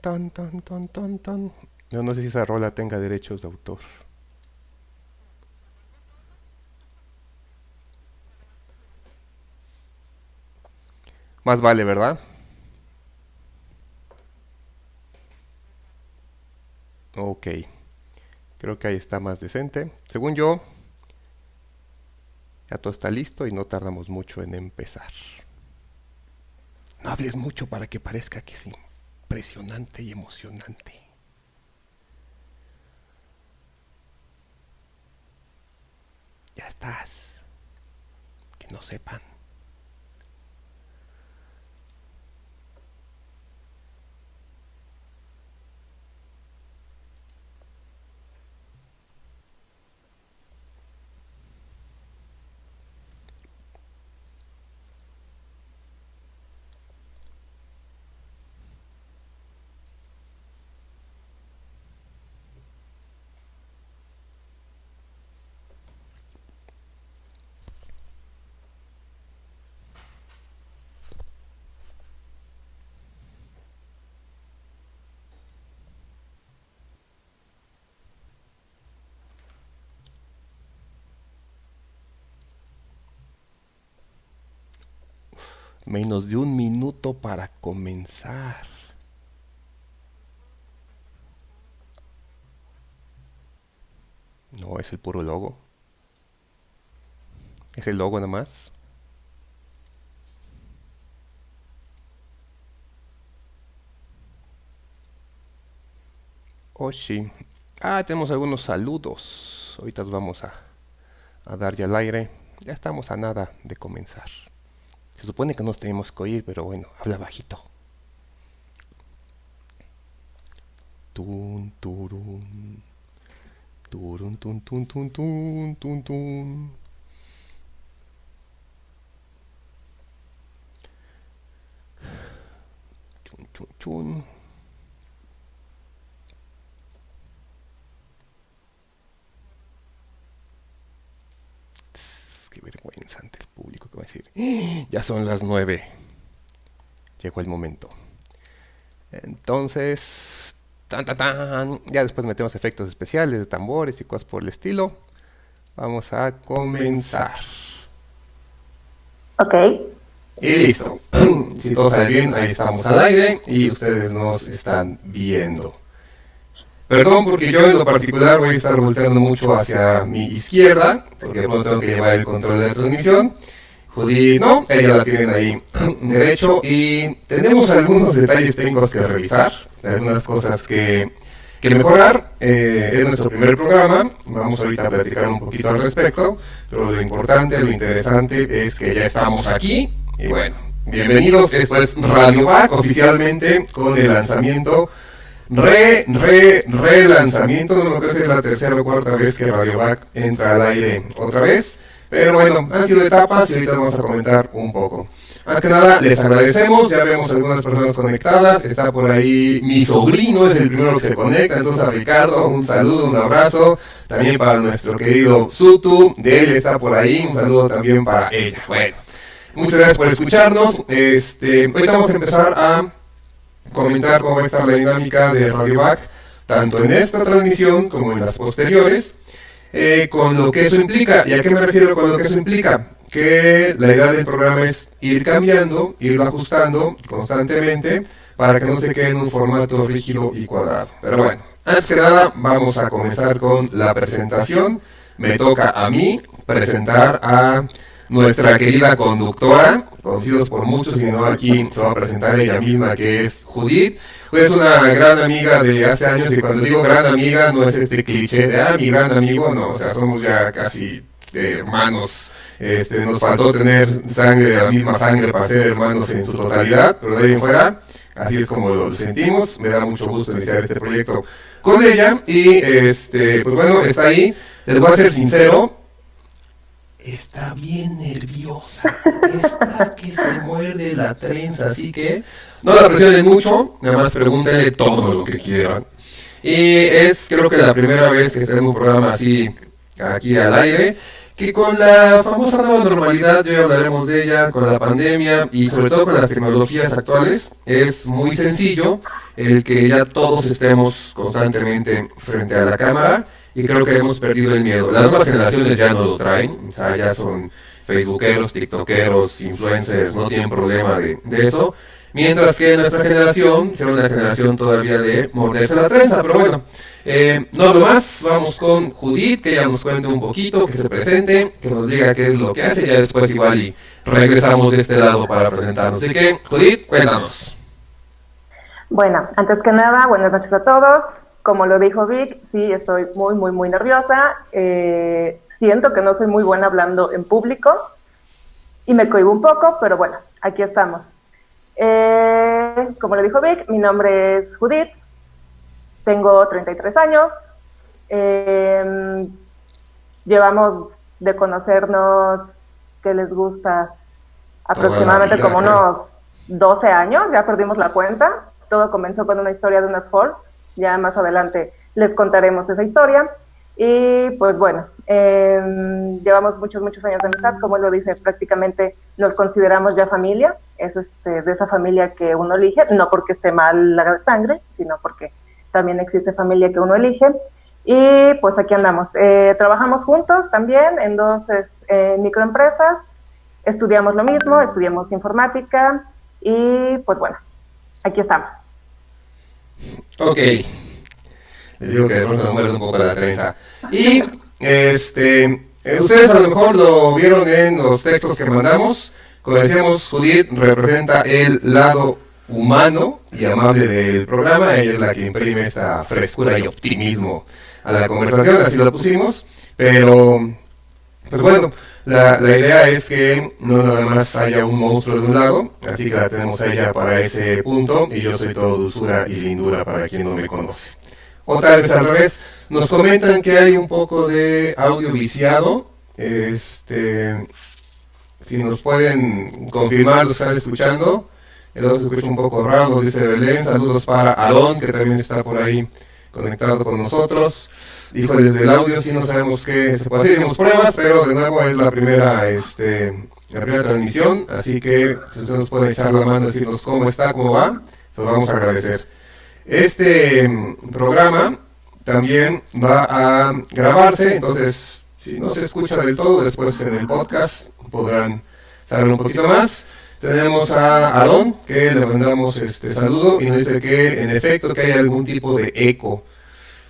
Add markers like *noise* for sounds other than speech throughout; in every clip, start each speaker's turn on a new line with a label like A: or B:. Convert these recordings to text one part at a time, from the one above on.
A: tan, tan, tan. Yo no sé si esa rola tenga derechos de autor. Más vale, ¿verdad? Ok. Creo que ahí está más decente. Según yo, ya todo está listo y no tardamos mucho en empezar. No hables mucho para que parezca que es impresionante y emocionante. Ya estás. Que no sepan. Menos de un minuto para comenzar. No, es el puro logo. Es el logo nada más. Oh, sí. Ah, tenemos algunos saludos. Ahorita los vamos a, a dar ya al aire. Ya estamos a nada de comenzar. Se supone que nos tenemos que oír, pero bueno, habla bajito. Tun, turun. Turun, tun, tun, tun, tun, tun, tun. Chun, chun, chun. Qué vergüenza ante el público que va a decir, ¡Ah! ya son las nueve. Llegó el momento. Entonces, tan, tan, tan. ya después metemos efectos especiales de tambores y cosas por el estilo. Vamos a comenzar.
B: Ok.
A: Y listo. *clears throat* si todo sale bien, ahí estamos al aire y ustedes nos están viendo. Perdón porque yo en lo particular voy a estar volteando mucho hacia mi izquierda, porque de pronto tengo que llevar el control de la transmisión. Judy no, ella la tienen ahí *clears throat* derecho y tenemos algunos detalles técnicos que revisar, algunas cosas que, que mejorar. Eh, es nuestro primer programa, vamos ahorita a platicar un poquito al respecto, pero lo importante, lo interesante es que ya estamos aquí y bueno, bienvenidos, esto es Radio Back oficialmente con el lanzamiento re, re, relanzamiento, no creo que es la tercera o cuarta vez que Radio Back entra al aire otra vez. Pero bueno, han sido etapas y ahorita vamos a comentar un poco. Más que nada, les agradecemos, ya vemos algunas personas conectadas, está por ahí mi sobrino, es el primero que se conecta, entonces a Ricardo, un saludo, un abrazo, también para nuestro querido Sutu, de él está por ahí, un saludo también para ella. Bueno, muchas gracias por escucharnos, este, ahorita vamos a empezar a comentar cómo va a estar la dinámica de Radio Back, tanto en esta transmisión como en las posteriores, eh, con lo que eso implica. ¿Y a qué me refiero con lo que eso implica? Que la idea del programa es ir cambiando, irlo ajustando constantemente para que no se quede en un formato rígido y cuadrado. Pero bueno, antes que nada vamos a comenzar con la presentación. Me toca a mí presentar a nuestra querida conductora, conocidos por muchos, y no aquí se va a presentar ella misma, que es Judith. Es una gran amiga de hace años, y cuando digo gran amiga no es este cliché de, ah, mi gran amigo, no, o sea, somos ya casi hermanos. Este, nos faltó tener sangre, la misma sangre para ser hermanos en su totalidad, pero de ahí en fuera, así es como lo sentimos. Me da mucho gusto iniciar este proyecto con ella, y este, pues bueno, está ahí. Les voy a ser sincero, está bien nerviosa, está que se muerde la trenza, así que no la presionen mucho, nada más pregúntenle todo lo que quieran. Y es creo que la primera vez que está en un programa así aquí al aire, que con la famosa nueva normalidad, ya hablaremos de ella, con la pandemia y sobre todo con las tecnologías actuales, es muy sencillo el que ya todos estemos constantemente frente a la cámara y creo que hemos perdido el miedo. Las nuevas generaciones ya no lo traen, o sea, ya son facebookeros, tiktokeros, influencers, no tienen problema de, eso. Mientras que nuestra generación será una generación todavía de morderse la trenza, pero bueno, eh, no lo más, vamos con Judith, que ya nos cuente un poquito, que se presente, que nos diga qué es lo que hace, y ya después igual y regresamos de este lado para presentarnos. Así que, Judith, cuéntanos.
B: Bueno, antes que nada, buenas noches a todos. Como lo dijo Vic, sí, estoy muy, muy, muy nerviosa. Eh, siento que no soy muy buena hablando en público y me cohibo un poco, pero bueno, aquí estamos. Eh, como lo dijo Vic, mi nombre es Judith, tengo 33 años, eh, llevamos de conocernos, que les gusta, aproximadamente como unos 12 años, ya perdimos la cuenta, todo comenzó con una historia de unas Falls, ya más adelante les contaremos esa historia. Y pues bueno, eh, llevamos muchos, muchos años de amistad, como lo dice, prácticamente nos consideramos ya familia, es este, de esa familia que uno elige, no porque esté mal la sangre, sino porque también existe familia que uno elige. Y pues aquí andamos. Eh, trabajamos juntos también en dos eh, microempresas, estudiamos lo mismo, estudiamos informática y pues bueno, aquí estamos.
A: Ok. Les digo que de pronto me un poco la trenza. Y, este, eh, ustedes a lo mejor lo vieron en los textos que mandamos. Como decíamos, Judith representa el lado humano y amable del programa. Ella es la que imprime esta frescura y optimismo a la conversación, así lo pusimos. Pero, pues bueno, la, la idea es que no nada más haya un monstruo de un lado, así que la tenemos a ella para ese punto y yo soy todo dulzura y lindura para quien no me conoce. O tal vez al revés, nos comentan que hay un poco de audio viciado. Este, si nos pueden confirmar, lo están escuchando. El audio se escucha un poco raro, dice Belén. Saludos para Alon, que también está por ahí conectado con nosotros. Dijo desde el audio, si no sabemos qué se puede hacer. Hicimos pruebas, pero de nuevo es la primera, este, la primera transmisión. Así que si ustedes nos pueden echar la mano decirnos cómo está, cómo va, se lo vamos a agradecer. Este mm, programa también va a grabarse, entonces si no se escucha del todo, después en el podcast podrán saber un poquito más. Tenemos a Aaron, que le mandamos este saludo y nos dice que en efecto que hay algún tipo de eco.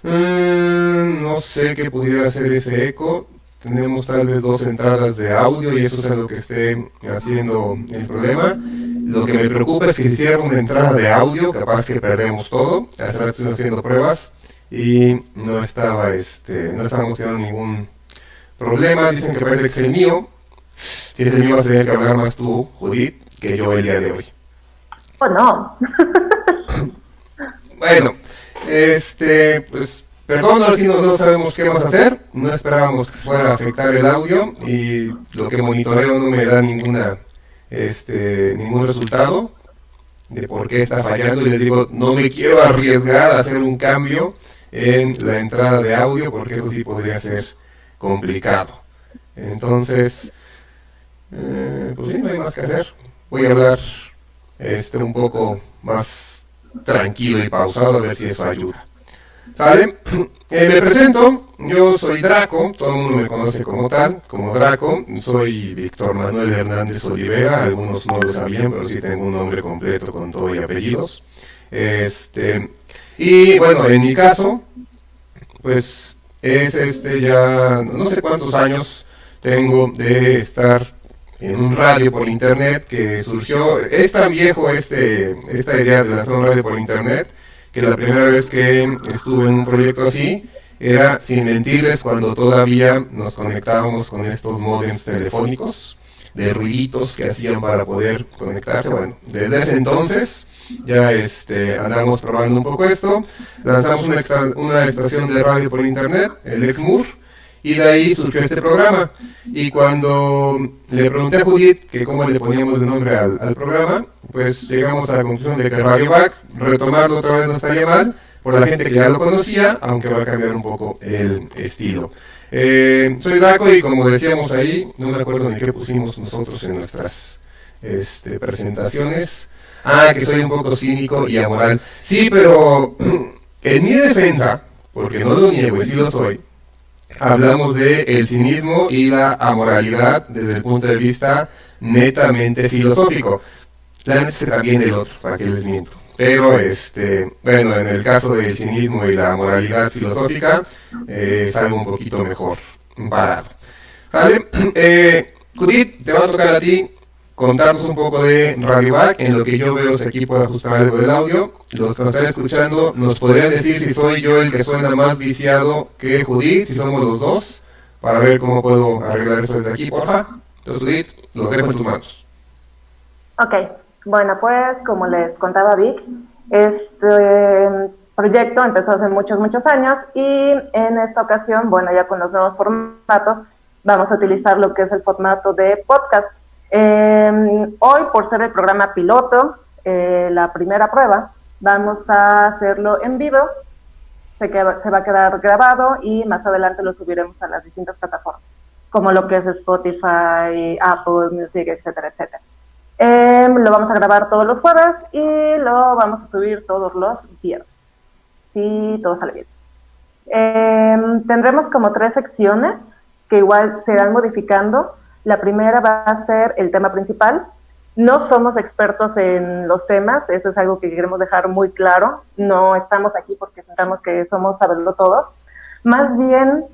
A: Mm, no sé qué pudiera ser ese eco. Tenemos tal vez dos entradas de audio y eso es lo que esté haciendo el problema. Lo que me preocupa es que si cierro una entrada de audio, capaz que perdemos todo. Hace rato estoy haciendo pruebas y no estaba, este, no estamos teniendo ningún problema. Dicen que parece que es el mío. Si es el mío, vas a tener que hablar más tú, Judith, que yo el día de hoy.
B: Oh, no. *laughs*
A: bueno, este, pues Perdón, ahora sí no, sabemos qué vamos a hacer. No esperábamos que fuera a afectar el audio y lo que monitoreo no me da ninguna, este, ningún resultado de por qué está fallando. Y les digo, no me quiero arriesgar a hacer un cambio en la entrada de audio porque eso sí podría ser complicado. Entonces, eh, pues sí, no hay más que hacer. Voy a hablar este, un poco más tranquilo y pausado a ver si eso ayuda. ¿Sale? *clears throat* Eh, me presento, yo soy Draco, todo el mundo me conoce como tal, como Draco, soy Víctor Manuel Hernández Olivera, algunos no lo sabían, pero sí tengo un nombre completo con todo y apellidos. Este, y bueno, en mi caso, pues es este ya, no sé cuántos años tengo de estar en un radio por internet que surgió, es tan viejo este, esta idea de lanzar un radio por internet, que la primera vez que estuve en un proyecto así era, sin mentirles, cuando todavía nos conectábamos con estos modems telefónicos de ruiditos que hacían para poder conectarse. Bueno, desde ese entonces ya este, andamos probando un poco esto. Lanzamos una, una estación de radio por internet, el Exmur, y de ahí surgió este programa. Y cuando le pregunté a Judith que cómo le poníamos de nombre al, al programa, pues llegamos a la conclusión de que Radio Back, retomarlo otra vez no estaría mal, por la gente que ya lo conocía, aunque va a cambiar un poco el estilo. Eh, soy Daco y como decíamos ahí, no me acuerdo ni qué pusimos nosotros en nuestras este, presentaciones. Ah, que soy un poco cínico y amoral. Sí, pero *clears throat* en mi defensa, porque no lo niego y sí lo soy, hablamos de el cinismo y la amoralidad desde el punto de vista netamente filosófico. La neta también del otro, para que les miento. Pero, este, bueno, en el caso del cinismo y la moralidad filosófica, eh, es algo un poquito mejor parado. ¿Vale? *clears throat* Eh, Judith, te va a tocar a ti contarnos un poco de Radioback, en lo que yo veo si aquí puedo ajustar algo del audio. Los que nos están escuchando nos podrían decir si soy yo el que suena más viciado que Judith, si somos los dos, para ver cómo puedo arreglar eso desde aquí, porfa. Entonces, Judith, los dejo en tus manos.
B: Ok, bueno, pues como les contaba Vic, este proyecto empezó hace muchos, muchos años y en esta ocasión, bueno, ya con los nuevos formatos, vamos a utilizar lo que es el formato de podcast. Eh, hoy, por ser el programa piloto, eh, la primera prueba, vamos a hacerlo en vivo. Se, se va a quedar grabado y más adelante lo subiremos a las distintas plataformas, como lo que es Spotify, Apple Music, etcétera, etcétera. Eh, lo vamos a grabar todos los jueves y lo vamos a subir todos los días. Si todo sale bien. Eh, tendremos como tres secciones que igual se irán modificando la primera va a ser el tema principal. No somos expertos en los temas, eso es algo que queremos dejar muy claro. No estamos aquí porque pensamos que somos saberlo todos. Más bien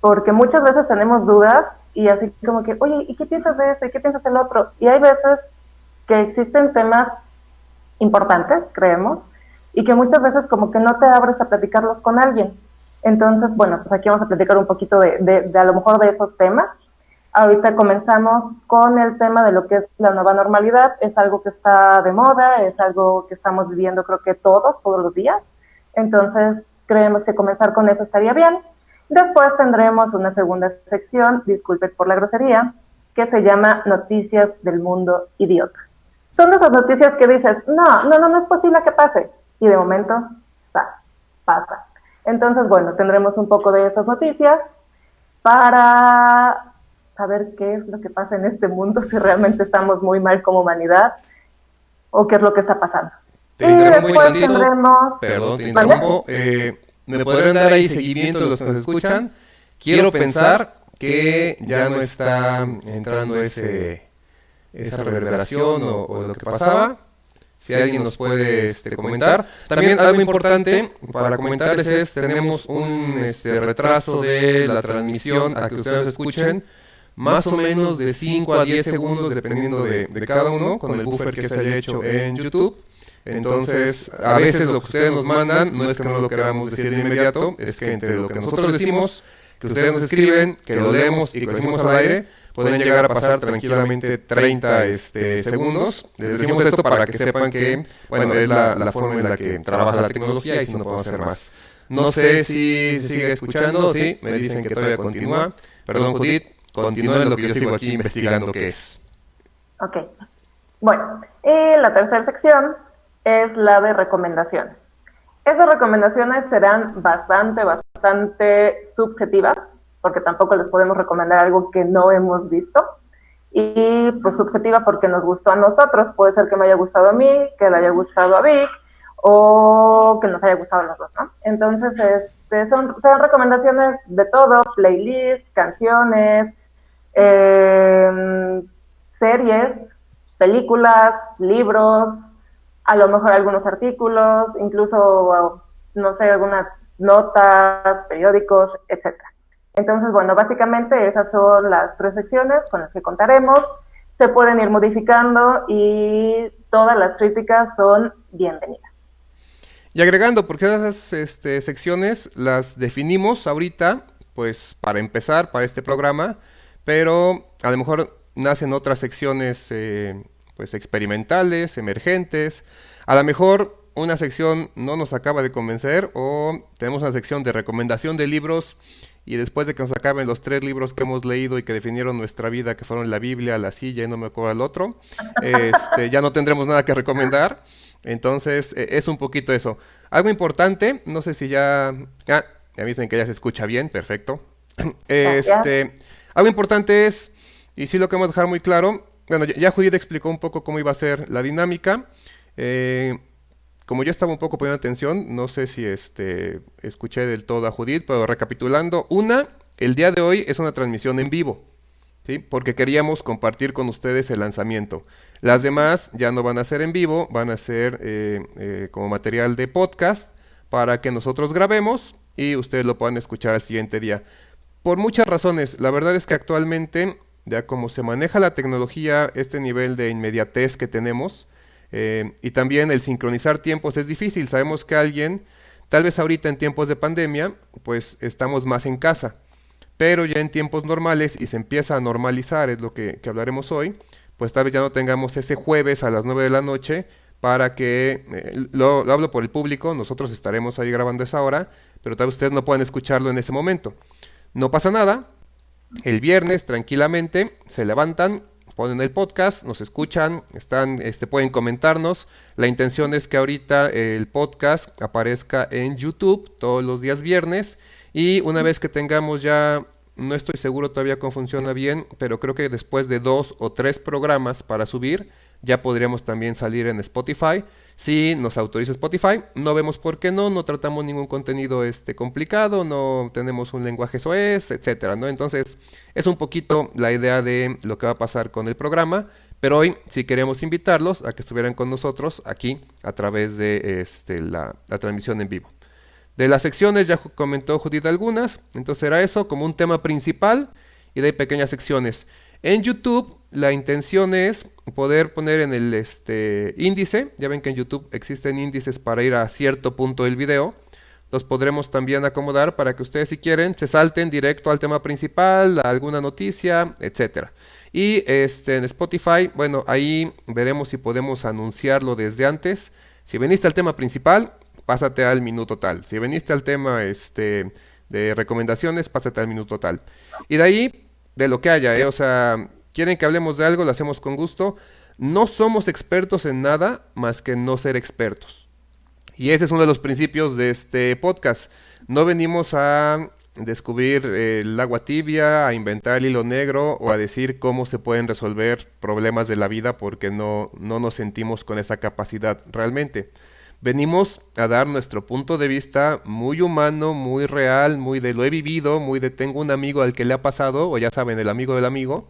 B: porque muchas veces tenemos dudas y así como que, oye, ¿y qué piensas de este? ¿Y qué piensas del otro? Y hay veces que existen temas importantes, creemos, y que muchas veces como que no te abres a platicarlos con alguien. Entonces, bueno, pues aquí vamos a platicar un poquito de a lo mejor de esos temas Ahorita comenzamos con el tema de lo que es la nueva normalidad. Es algo que está de moda, es algo que estamos viviendo creo que todos, todos los días. Entonces, creemos que comenzar con eso estaría bien. Después tendremos una segunda sección, disculpe por la grosería, que se llama Noticias del Mundo Idiota. Son esas noticias que dices, no, no, no, no es posible que pase. Y de momento, pasa. pasa. Entonces, bueno, tendremos un poco de esas noticias para saber qué es lo que pasa en este mundo, *laughs* si realmente estamos muy mal como humanidad o qué es lo que está pasando.
A: Te y después tendremos... Perdón, te interrumpo. Eh, ¿Me podrían dar ahí seguimiento los que nos escuchan? Quiero pensar que ya no está entrando ese, esa reverberación o, o lo que pasaba. Si alguien nos puede este, comentar. También algo importante para comentarles es, tenemos un este, retraso de la transmisión a que ustedes escuchen más o menos de 5 a 10 segundos dependiendo de, cada uno con el buffer que se haya hecho en YouTube. Entonces, a veces lo que ustedes nos mandan no es que no lo queramos decir de inmediato, es que entre lo que nosotros decimos, que ustedes nos escriben, que lo leemos y que lo decimos al aire, pueden llegar a pasar tranquilamente 30 este, segundos. Les decimos esto para que sepan que, bueno, es la, la forma en la que trabaja la tecnología y si no podemos hacer más. No sé si se sigue escuchando, sí, me dicen que todavía continúa. Perdón, Judith, Continúen lo que yo sigo aquí investigando qué es.
B: Ok. Bueno, y la tercera sección es la de recomendaciones. Esas recomendaciones serán bastante, bastante subjetivas, porque tampoco les podemos recomendar algo que no hemos visto. Y pues subjetiva porque nos gustó a nosotros. Puede ser que me haya gustado a mí, que le haya gustado a Vic, o que nos haya gustado a los dos, ¿no? Entonces, este, son, son recomendaciones de todo, playlists, canciones, eh, series, películas, libros, a lo mejor algunos artículos, incluso, no sé, algunas notas, periódicos, etcétera. Entonces, bueno, básicamente esas son las tres secciones con las que contaremos. Se pueden ir modificando y todas las críticas son bienvenidas.
A: Y agregando, porque esas este, secciones las definimos ahorita, pues para empezar, para este programa, pero a lo mejor nacen otras secciones eh, pues experimentales, emergentes, a lo mejor una sección no nos acaba de convencer o tenemos una sección de recomendación de libros y después de que nos acaben los tres libros que hemos leído y que definieron nuestra vida, que fueron la Biblia, la silla y no me acuerdo el otro, este, ya no tendremos nada que recomendar. Entonces, e, es un poquito eso. Algo importante, no sé si ya... Ah, ya me dicen que ya se escucha bien, perfecto. *clears throat* Este, algo importante es, y sí lo queremos dejar muy claro, bueno, ya Judith explicó un poco cómo iba a ser la dinámica. Eh, como yo estaba un poco poniendo atención, no sé si este, escuché del todo a Judith, pero recapitulando, una, el día de hoy es una transmisión en vivo, ¿sí? porque queríamos compartir con ustedes el lanzamiento. Las demás ya no van a ser en vivo, van a ser eh, eh, como material de podcast para que nosotros grabemos y ustedes lo puedan escuchar al siguiente día. Por muchas razones, la verdad es que actualmente, ya como se maneja la tecnología, este nivel de inmediatez que tenemos, eh, y también el sincronizar tiempos es difícil. Sabemos que alguien, tal vez ahorita en tiempos de pandemia, pues estamos más en casa. Pero ya en tiempos normales y se empieza a normalizar, es lo que, hablaremos hoy, pues tal vez ya no tengamos ese jueves a las 9 de la noche para que, eh, lo, lo, hablo por el público, nosotros estaremos ahí grabando esa hora, pero tal vez ustedes no puedan escucharlo en ese momento. No pasa nada, el viernes tranquilamente se levantan, ponen el podcast, nos escuchan, están, este, pueden comentarnos. La intención es que ahorita el podcast aparezca en YouTube todos los días viernes y una vez que tengamos ya, no estoy seguro todavía cómo funciona bien, pero creo que después de dos o tres programas para subir, ya podríamos también salir en Spotify. Si nos autoriza Spotify, no vemos por qué no, no tratamos ningún contenido este, complicado, no tenemos un lenguaje SOS, etcétera, ¿no? Entonces, es un poquito la idea de lo que va a pasar con el programa, pero hoy sí queremos invitarlos a que estuvieran con nosotros aquí a través de este, la, la transmisión en vivo. De las secciones ya comentó Judith algunas, entonces era eso como un tema principal y de pequeñas secciones. En YouTube la intención es poder poner en el este, índice, ya ven que en YouTube existen índices para ir a cierto punto del video, los podremos también acomodar para que ustedes si quieren se salten directo al tema principal, a alguna noticia, etcétera. Y este, en Spotify, bueno, ahí veremos si podemos anunciarlo desde antes. Si veniste al tema principal, pásate al minuto tal. Si veniste al tema este, de recomendaciones, pásate al minuto tal. Y de ahí de lo que haya, ¿eh? O sea, quieren que hablemos de algo, lo hacemos con gusto. No somos expertos en nada más que no ser expertos. Y ese es uno de los principios de este podcast. No venimos a descubrir el agua tibia, a inventar el hilo negro o a decir cómo se pueden resolver problemas de la vida porque no, no nos sentimos con esa capacidad realmente. Venimos a dar nuestro punto de vista muy humano, muy real, muy de lo he vivido, muy de tengo un amigo al que le ha pasado, o ya saben, el amigo del amigo,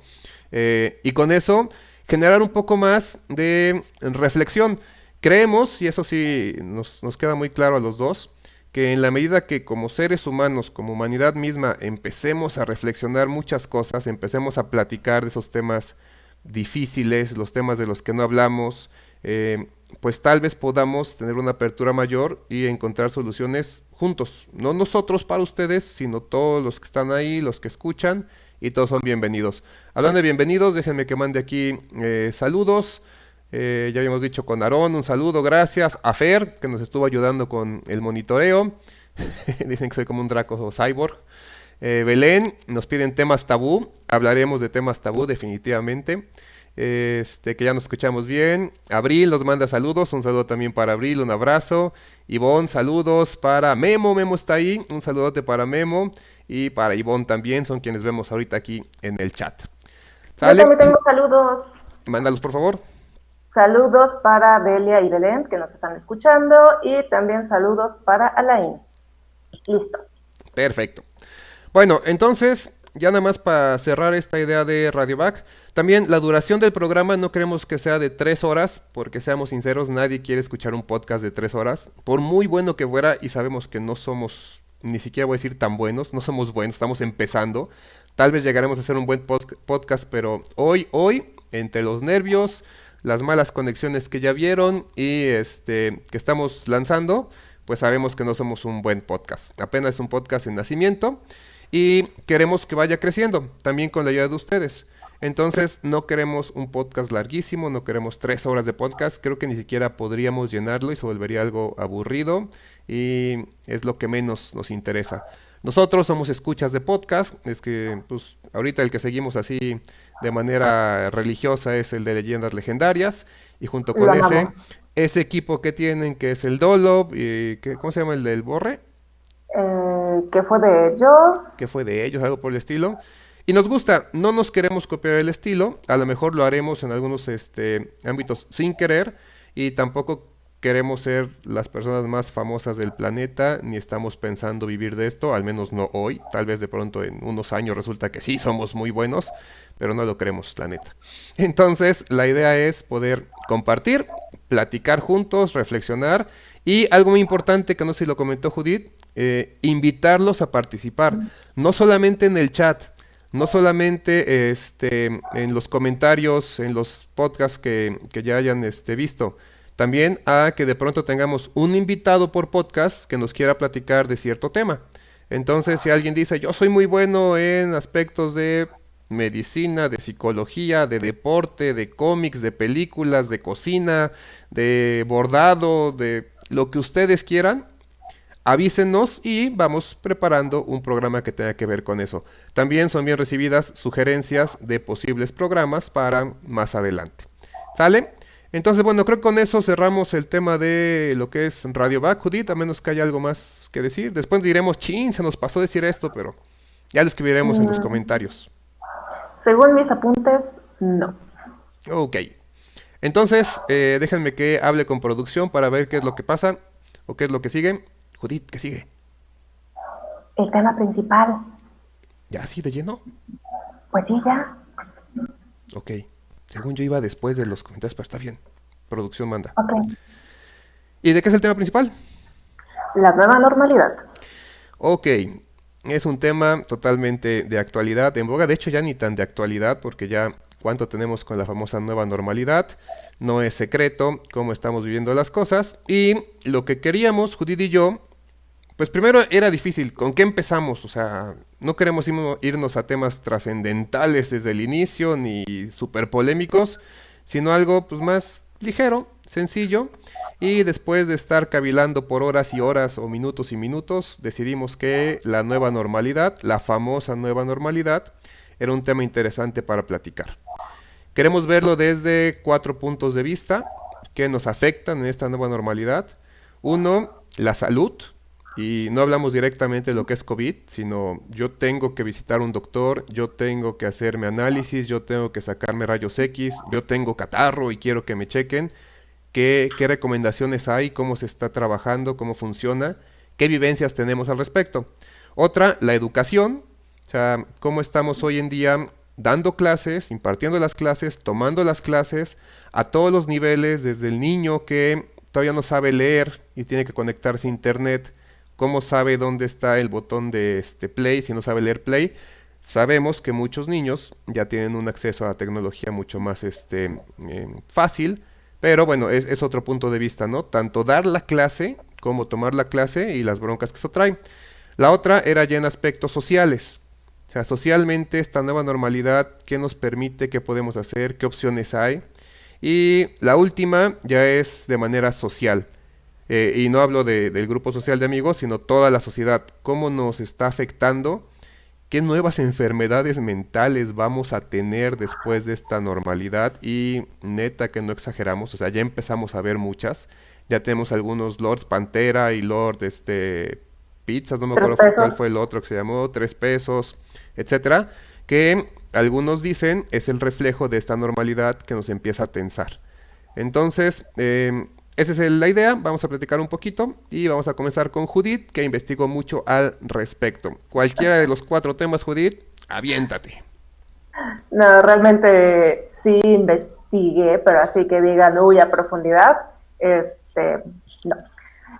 A: eh, y con eso generar un poco más de reflexión. Creemos, y eso sí nos, queda muy claro a los dos, que en la medida que como seres humanos, como humanidad misma, empecemos a reflexionar muchas cosas, empecemos a platicar de esos temas difíciles, los temas de los que no hablamos, eh, pues tal vez podamos tener una apertura mayor y encontrar soluciones juntos. No nosotros para ustedes, sino todos los que están ahí, los que escuchan, y todos son bienvenidos. Hablando de bienvenidos, déjenme que mande aquí eh, saludos. Eh, ya habíamos dicho con Aarón, un saludo, gracias. A Fer, que nos estuvo ayudando con el monitoreo. *laughs* Dicen que soy como un Draco o cyborg. Eh, Belén, nos piden temas tabú. Hablaremos de temas tabú, definitivamente. Este, que ya nos escuchamos bien. Abril nos manda saludos. Un saludo también para Abril, un abrazo. Ivonne, saludos para Memo. Memo está ahí. Un saludote para Memo. Y para Ivonne también. Son quienes vemos ahorita aquí en el chat.
B: ¿Sale? Yo también tengo saludos.
A: Mándalos, por favor.
B: Saludos para Delia y Belén, que nos están escuchando. Y también saludos para Alain. Listo.
A: Perfecto. Bueno, entonces ya nada más para cerrar esta idea de Radioback, también la duración del programa no queremos que sea de tres horas, porque seamos sinceros, nadie quiere escuchar un podcast de tres horas, por muy bueno que fuera, y sabemos que no somos, ni siquiera voy a decir tan buenos, no somos buenos, estamos empezando, tal vez llegaremos a hacer un buen podcast, pero hoy, hoy, entre los nervios, las malas conexiones que ya vieron y este que estamos lanzando, pues sabemos que no somos un buen podcast, apenas es un podcast en nacimiento y queremos que vaya creciendo también con la ayuda de ustedes. Entonces no queremos un podcast larguísimo, no queremos tres horas de podcast, creo que ni siquiera podríamos llenarlo y se volvería algo aburrido y es lo que menos nos interesa. Nosotros somos escuchas de podcast, es que pues ahorita el que seguimos así de manera religiosa es el de leyendas legendarias y junto con ese ese equipo que tienen, que es el Dolop, y que, ¿cómo se llama el del Borre?
B: Eh, que fue de ellos.
A: Que fue de ellos, algo por el estilo. Y nos gusta, no nos queremos copiar el estilo, a lo mejor lo haremos en algunos este, ámbitos sin querer y tampoco queremos ser las personas más famosas del planeta, ni estamos pensando vivir de esto, al menos no hoy, tal vez de pronto en unos años resulta que sí somos muy buenos, pero no lo queremos, la neta. *laughs* Entonces, la idea es poder compartir, platicar juntos, reflexionar y algo muy importante que no sé si lo comentó Judith, eh, invitarlos a participar, no solamente en el chat, no solamente este, en los comentarios, en los podcasts que, que ya hayan este, visto, también a que de pronto tengamos un invitado por podcast que nos quiera platicar de cierto tema. Entonces, si alguien dice, yo soy muy bueno en aspectos de medicina, de psicología, de deporte, de cómics, de películas, de cocina, de bordado, de lo que ustedes quieran, avísenos y vamos preparando un programa que tenga que ver con eso. También son bien recibidas sugerencias de posibles programas para más adelante. ¿Sale? Entonces, bueno, creo que con eso cerramos el tema de lo que es Radio Back, Judith, a menos que haya algo más que decir. Después diremos, chin, se nos pasó decir esto, pero ya lo escribiremos en los mm. comentarios.
B: Según mis apuntes, no.
A: Ok. Entonces, eh, déjenme que hable con producción para ver qué es lo que pasa o qué es lo que sigue. Judith, ¿qué sigue?
B: El tema principal.
A: ¿Ya así de lleno?
B: Pues sí, ya.
A: Ok. Según yo iba después de los comentarios, pero está bien. Producción manda. ¿Y de qué es el tema principal?
B: La nueva normalidad.
A: Ok. Es un tema totalmente de actualidad, en boga. De hecho, ya ni tan de actualidad, porque ya cuánto tenemos con la famosa nueva normalidad. No es secreto cómo estamos viviendo las cosas. Y lo que queríamos, Judith y yo, pues primero era difícil. ¿Con qué empezamos? O sea, no queremos irnos a temas trascendentales desde el inicio ni súper polémicos, sino algo pues más ligero, sencillo. Y después de estar cavilando por horas y horas o minutos y minutos, decidimos que la nueva normalidad, la famosa nueva normalidad, era un tema interesante para platicar. Queremos verlo desde cuatro puntos de vista que nos afectan en esta nueva normalidad. Uno, la salud, y no hablamos directamente de lo que es COVID, sino yo tengo que visitar un doctor, yo tengo que hacerme análisis, yo tengo que sacarme rayos X, yo tengo catarro y quiero que me chequen. ¿Qué, qué recomendaciones hay? ¿Cómo se está trabajando? ¿Cómo funciona? ¿Qué vivencias tenemos al respecto? Otra, la educación. O sea, cómo estamos hoy en día dando clases, impartiendo las clases, tomando las clases a todos los niveles, desde el niño que todavía no sabe leer y tiene que conectarse a internet, ¿Cómo sabe dónde está el botón de este play si no sabe leer play? Sabemos que muchos niños ya tienen un acceso a la tecnología mucho más este, em, fácil, pero bueno, es, es, otro punto de vista, ¿no? Tanto dar la clase como tomar la clase y las broncas que eso trae. La otra era ya en aspectos sociales. O sea, socialmente esta nueva normalidad, ¿qué nos permite? ¿Qué podemos hacer? ¿Qué opciones hay? Y la última ya es de manera social. Eh, y no hablo del grupo social de amigos, sino toda la sociedad, cómo nos está afectando, qué nuevas enfermedades mentales vamos a tener después de esta normalidad y neta que no exageramos, o sea, ya empezamos a ver muchas, ya tenemos algunos Lords Pantera y Lord este Pizzas, no me acuerdo cuál fue el otro que se llamó, tres pesos, etcétera, que algunos dicen es el reflejo de esta normalidad que nos empieza a tensar. Entonces, eh, esa es la idea, vamos a platicar un poquito y vamos a comenzar con Judith, que investigó mucho al respecto. Cualquiera de los cuatro temas, Judith, aviéntate.
B: No, realmente sí investigué, pero así que digan, uy, a profundidad, este, no.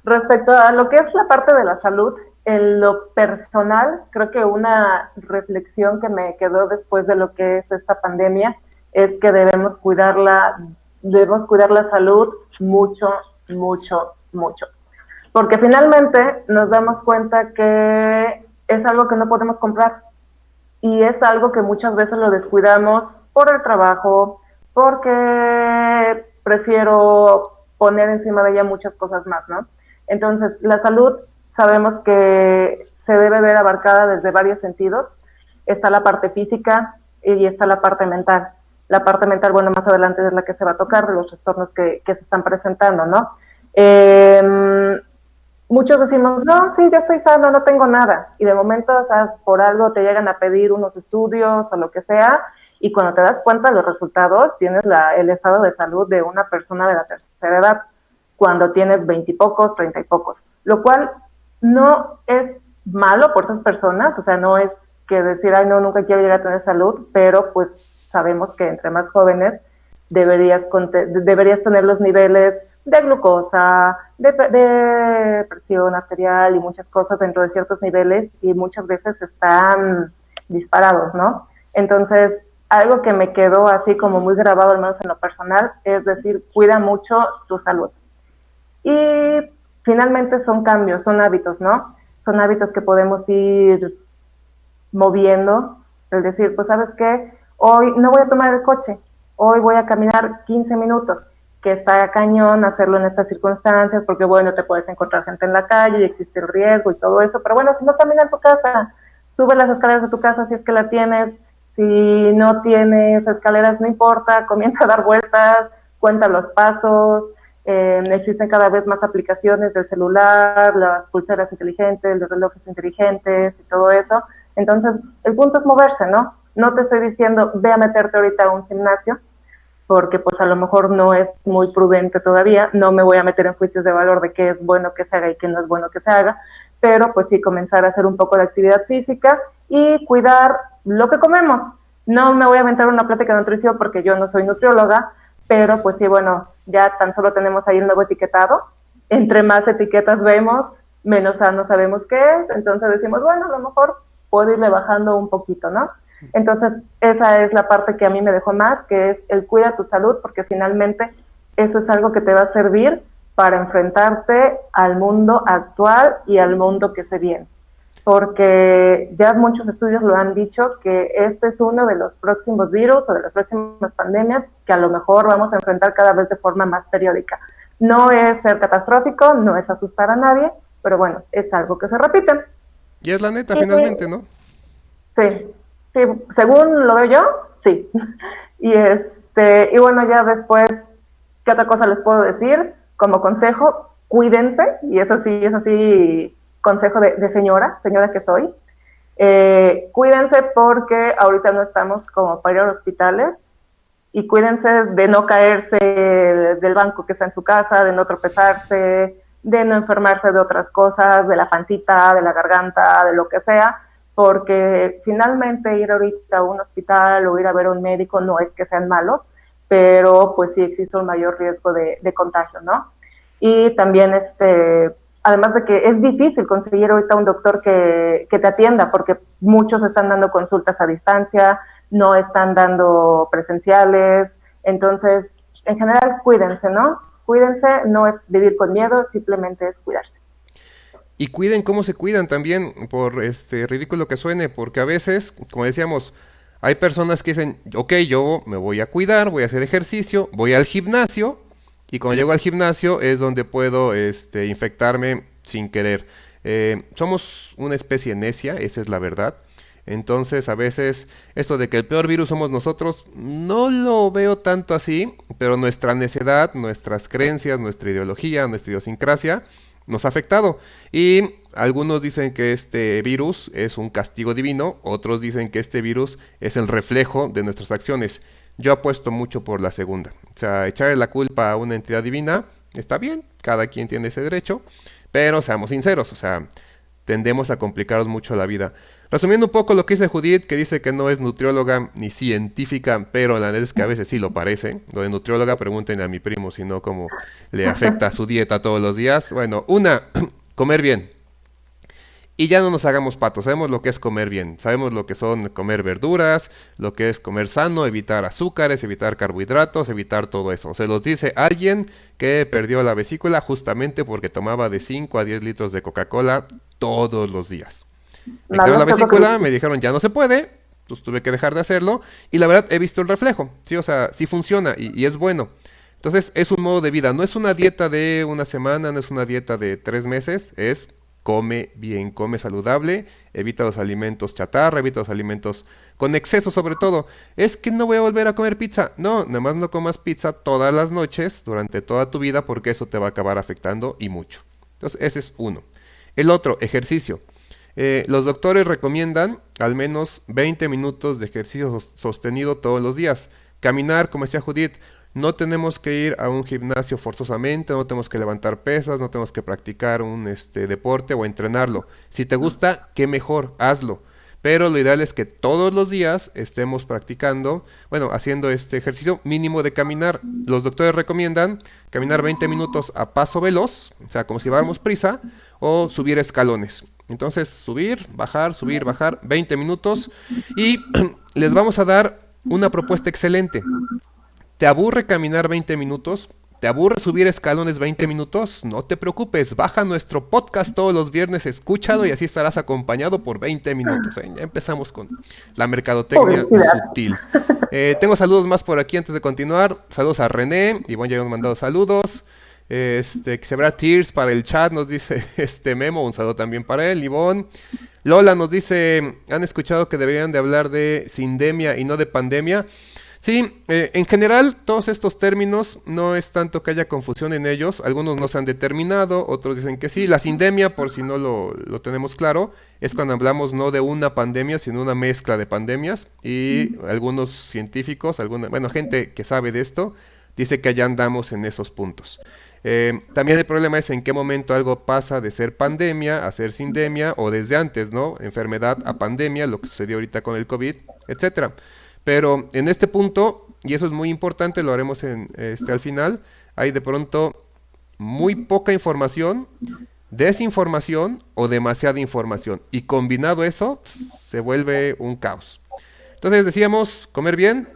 B: Respecto a lo que es la parte de la salud, en lo personal, creo que una reflexión que me quedó después de lo que es esta pandemia es que debemos cuidarla debemos cuidar la salud mucho, mucho, mucho. Porque finalmente nos damos cuenta que es algo que no podemos comprar y es algo que muchas veces lo descuidamos por el trabajo, porque prefiero poner encima de ella muchas cosas más, ¿no? Entonces, la salud sabemos que se debe ver abarcada desde varios sentidos. Está la parte física y está la parte mental. La parte mental, bueno, más adelante es la que se va a tocar, los trastornos que, que se están presentando, ¿no? Eh, muchos decimos, no, sí, yo estoy sano, no tengo nada. Y de momento, o sea, por algo te llegan a pedir unos estudios o lo que sea, y cuando te das cuenta de los resultados, tienes la, el estado de salud de una persona de la tercera edad, cuando tienes veintipocos, treinta y pocos, lo cual no es malo por esas personas, o sea, no es que decir, ay, no, nunca quiero llegar a tener salud, pero pues sabemos que entre más jóvenes deberías, deberías tener los niveles de glucosa, de, presión arterial y muchas cosas dentro de ciertos niveles y muchas veces están disparados, ¿no? Entonces, algo que me quedó así como muy grabado, al menos en lo personal, es decir, cuida mucho tu salud. Y finalmente son cambios, son hábitos, ¿no? Son hábitos que podemos ir moviendo, es decir, pues sabes qué, hoy no voy a tomar el coche, hoy voy a caminar 15 minutos que está cañón hacerlo en estas circunstancias, porque bueno, te puedes encontrar gente en la calle y existe el riesgo y todo eso, pero bueno, si no camina en tu casa, sube las escaleras de tu casa si es que la tienes, si no tienes escaleras, no importa, *laughs* comienza a dar vueltas, cuenta los pasos, eh, existen cada vez más aplicaciones del celular, las pulseras inteligentes, los relojes inteligentes y todo eso. Entonces, el punto es moverse, ¿no? No te estoy diciendo, ve a meterte ahorita a un gimnasio, porque pues a lo mejor no es muy prudente todavía, no me voy a meter en juicios de valor de qué es bueno que se haga y qué no es bueno que se haga, pero pues sí comenzar a hacer un poco de actividad física y cuidar lo que comemos. No me voy a aventar una plática de nutrición porque yo no soy nutrióloga, pero pues sí, bueno, ya tan solo tenemos ahí el nuevo etiquetado. Entre más etiquetas vemos, menos sano sabemos qué es, entonces decimos, bueno, a lo mejor puedo irle bajando un poquito, ¿no? Entonces, esa es la parte que a mí me dejó más, que es el cuida tu salud, porque finalmente eso es algo que te va a servir para enfrentarte al mundo actual y al mundo que se viene. Porque ya muchos estudios lo han dicho que este es uno de los próximos virus o de las próximas pandemias que a lo mejor vamos a enfrentar cada vez de forma más periódica. No es ser catastrófico, no es asustar a nadie, pero bueno, es algo que se repite.
A: Y es la neta, finalmente, ¿no?
B: Sí, Sí, según lo veo yo, sí. Y este, y bueno, ya después, ¿qué otra cosa les puedo decir? Como consejo, cuídense, y eso sí, es así, consejo de, señora, señora que soy. Eh, cuídense porque ahorita no estamos como para ir hospitales y cuídense de no caerse del banco que está en su casa, de no tropezarse, de no enfermarse de otras cosas, de la pancita, de la garganta, de lo que sea, porque finalmente ir ahorita a un hospital o ir a ver a un médico no es que sean malos, pero pues sí existe un mayor riesgo de, contagio, ¿no? Y también, este, además de que es difícil conseguir ahorita un doctor que, que te atienda, porque muchos están dando consultas a distancia, no están dando presenciales, entonces, en general, cuídense, ¿no? Cuídense, no es vivir con miedo, simplemente es cuidarse.
A: Y cuiden cómo se cuidan también, por este ridículo que suene, porque a veces, como decíamos, hay personas que dicen, ok, yo me voy a cuidar, voy a hacer ejercicio, voy al gimnasio, y cuando llego al gimnasio es donde puedo este, infectarme sin querer. Eh, somos una especie necia, esa es la verdad. Entonces, a veces, esto de que el peor virus somos nosotros, no lo veo tanto así, pero nuestra necedad, nuestras creencias, nuestra ideología, nuestra idiosincrasia, nos ha afectado. Y algunos dicen que este virus es un castigo divino, otros dicen que este virus es el reflejo de nuestras acciones. Yo apuesto mucho por la segunda. O sea, echarle la culpa a una entidad divina está bien, cada quien tiene ese derecho, pero seamos sinceros, o sea, tendemos a complicaros mucho la vida. Resumiendo un poco lo que dice Judith, que dice que no es nutrióloga ni científica, pero la verdad es que a veces sí lo parece. Lo de nutrióloga, pregúntenle a mi primo si no cómo le afecta su dieta todos los días. Bueno, una, *clears throat* comer bien. Y ya no nos hagamos patos, sabemos lo que es comer bien, sabemos lo que son comer verduras, lo que es comer sano, evitar azúcares, evitar carbohidratos, evitar todo eso. Se los dice alguien que perdió la vesícula justamente porque tomaba de 5 a 10 litros de Coca-Cola todos los días. Me quedó la vesícula, me dijeron ya no se puede, pues tuve que dejar de hacerlo y la verdad he visto el reflejo, sí, o sea, sí funciona y, es bueno. Entonces es un modo de vida, no es una dieta de una semana, no es una dieta de tres meses, es come bien, come saludable, evita los alimentos chatarra, evita los alimentos con exceso sobre todo. Es que no voy a volver a comer pizza. No, nada más no comas pizza todas las noches durante toda tu vida porque eso te va a acabar afectando y mucho. Entonces, ese es uno. El otro, ejercicio. Eh, los doctores recomiendan al menos 20 minutos de ejercicio sostenido todos los días. Caminar, como decía Judith, no tenemos que ir a un gimnasio forzosamente, no tenemos que levantar pesas, no tenemos que practicar un este, deporte o entrenarlo. Si te gusta, qué mejor, hazlo. Pero lo ideal es que todos los días estemos practicando, bueno, haciendo este ejercicio mínimo de caminar. Los doctores recomiendan caminar 20 minutos a paso veloz, o sea, como si lleváramos prisa, o subir escalones. Entonces, subir, bajar, subir, bajar, 20 minutos. Y *clears throat* les vamos a dar una propuesta excelente. ¿Te aburre caminar 20 minutos? ¿Te aburre subir escalones 20 minutos? No te preocupes, baja nuestro podcast todos los viernes, escúchalo y así estarás acompañado por 20 minutos. ¿eh? Ya empezamos con la mercadotecnia sutil. Eh, tengo saludos más por aquí antes de continuar. Saludos a René, Ivonne ya hemos mandado saludos. Este, que se verá Tears para el chat, nos dice *laughs* este Memo, un saludo también para él, Ivonne. Lola nos dice, han escuchado que deberían de hablar de sindemia y no de pandemia. Sí, eh, en general todos estos términos no es tanto que haya confusión en ellos, algunos no se han determinado, otros dicen que sí. La sindemia, por si no lo, lo tenemos claro, es cuando hablamos no de una pandemia, sino una mezcla de pandemias y algunos científicos, alguna, bueno, gente que sabe de esto, dice que ya andamos en esos puntos. Eh, también el problema es en qué momento algo pasa de ser pandemia a ser sindemia o desde antes, ¿no? Enfermedad a pandemia, lo que sucedió ahorita con el COVID, etcétera. Pero en este punto, y eso es muy importante, lo haremos en, este, al final, hay de pronto muy poca información, desinformación o demasiada información. Y combinado eso, se vuelve un caos. Entonces decíamos, comer bien,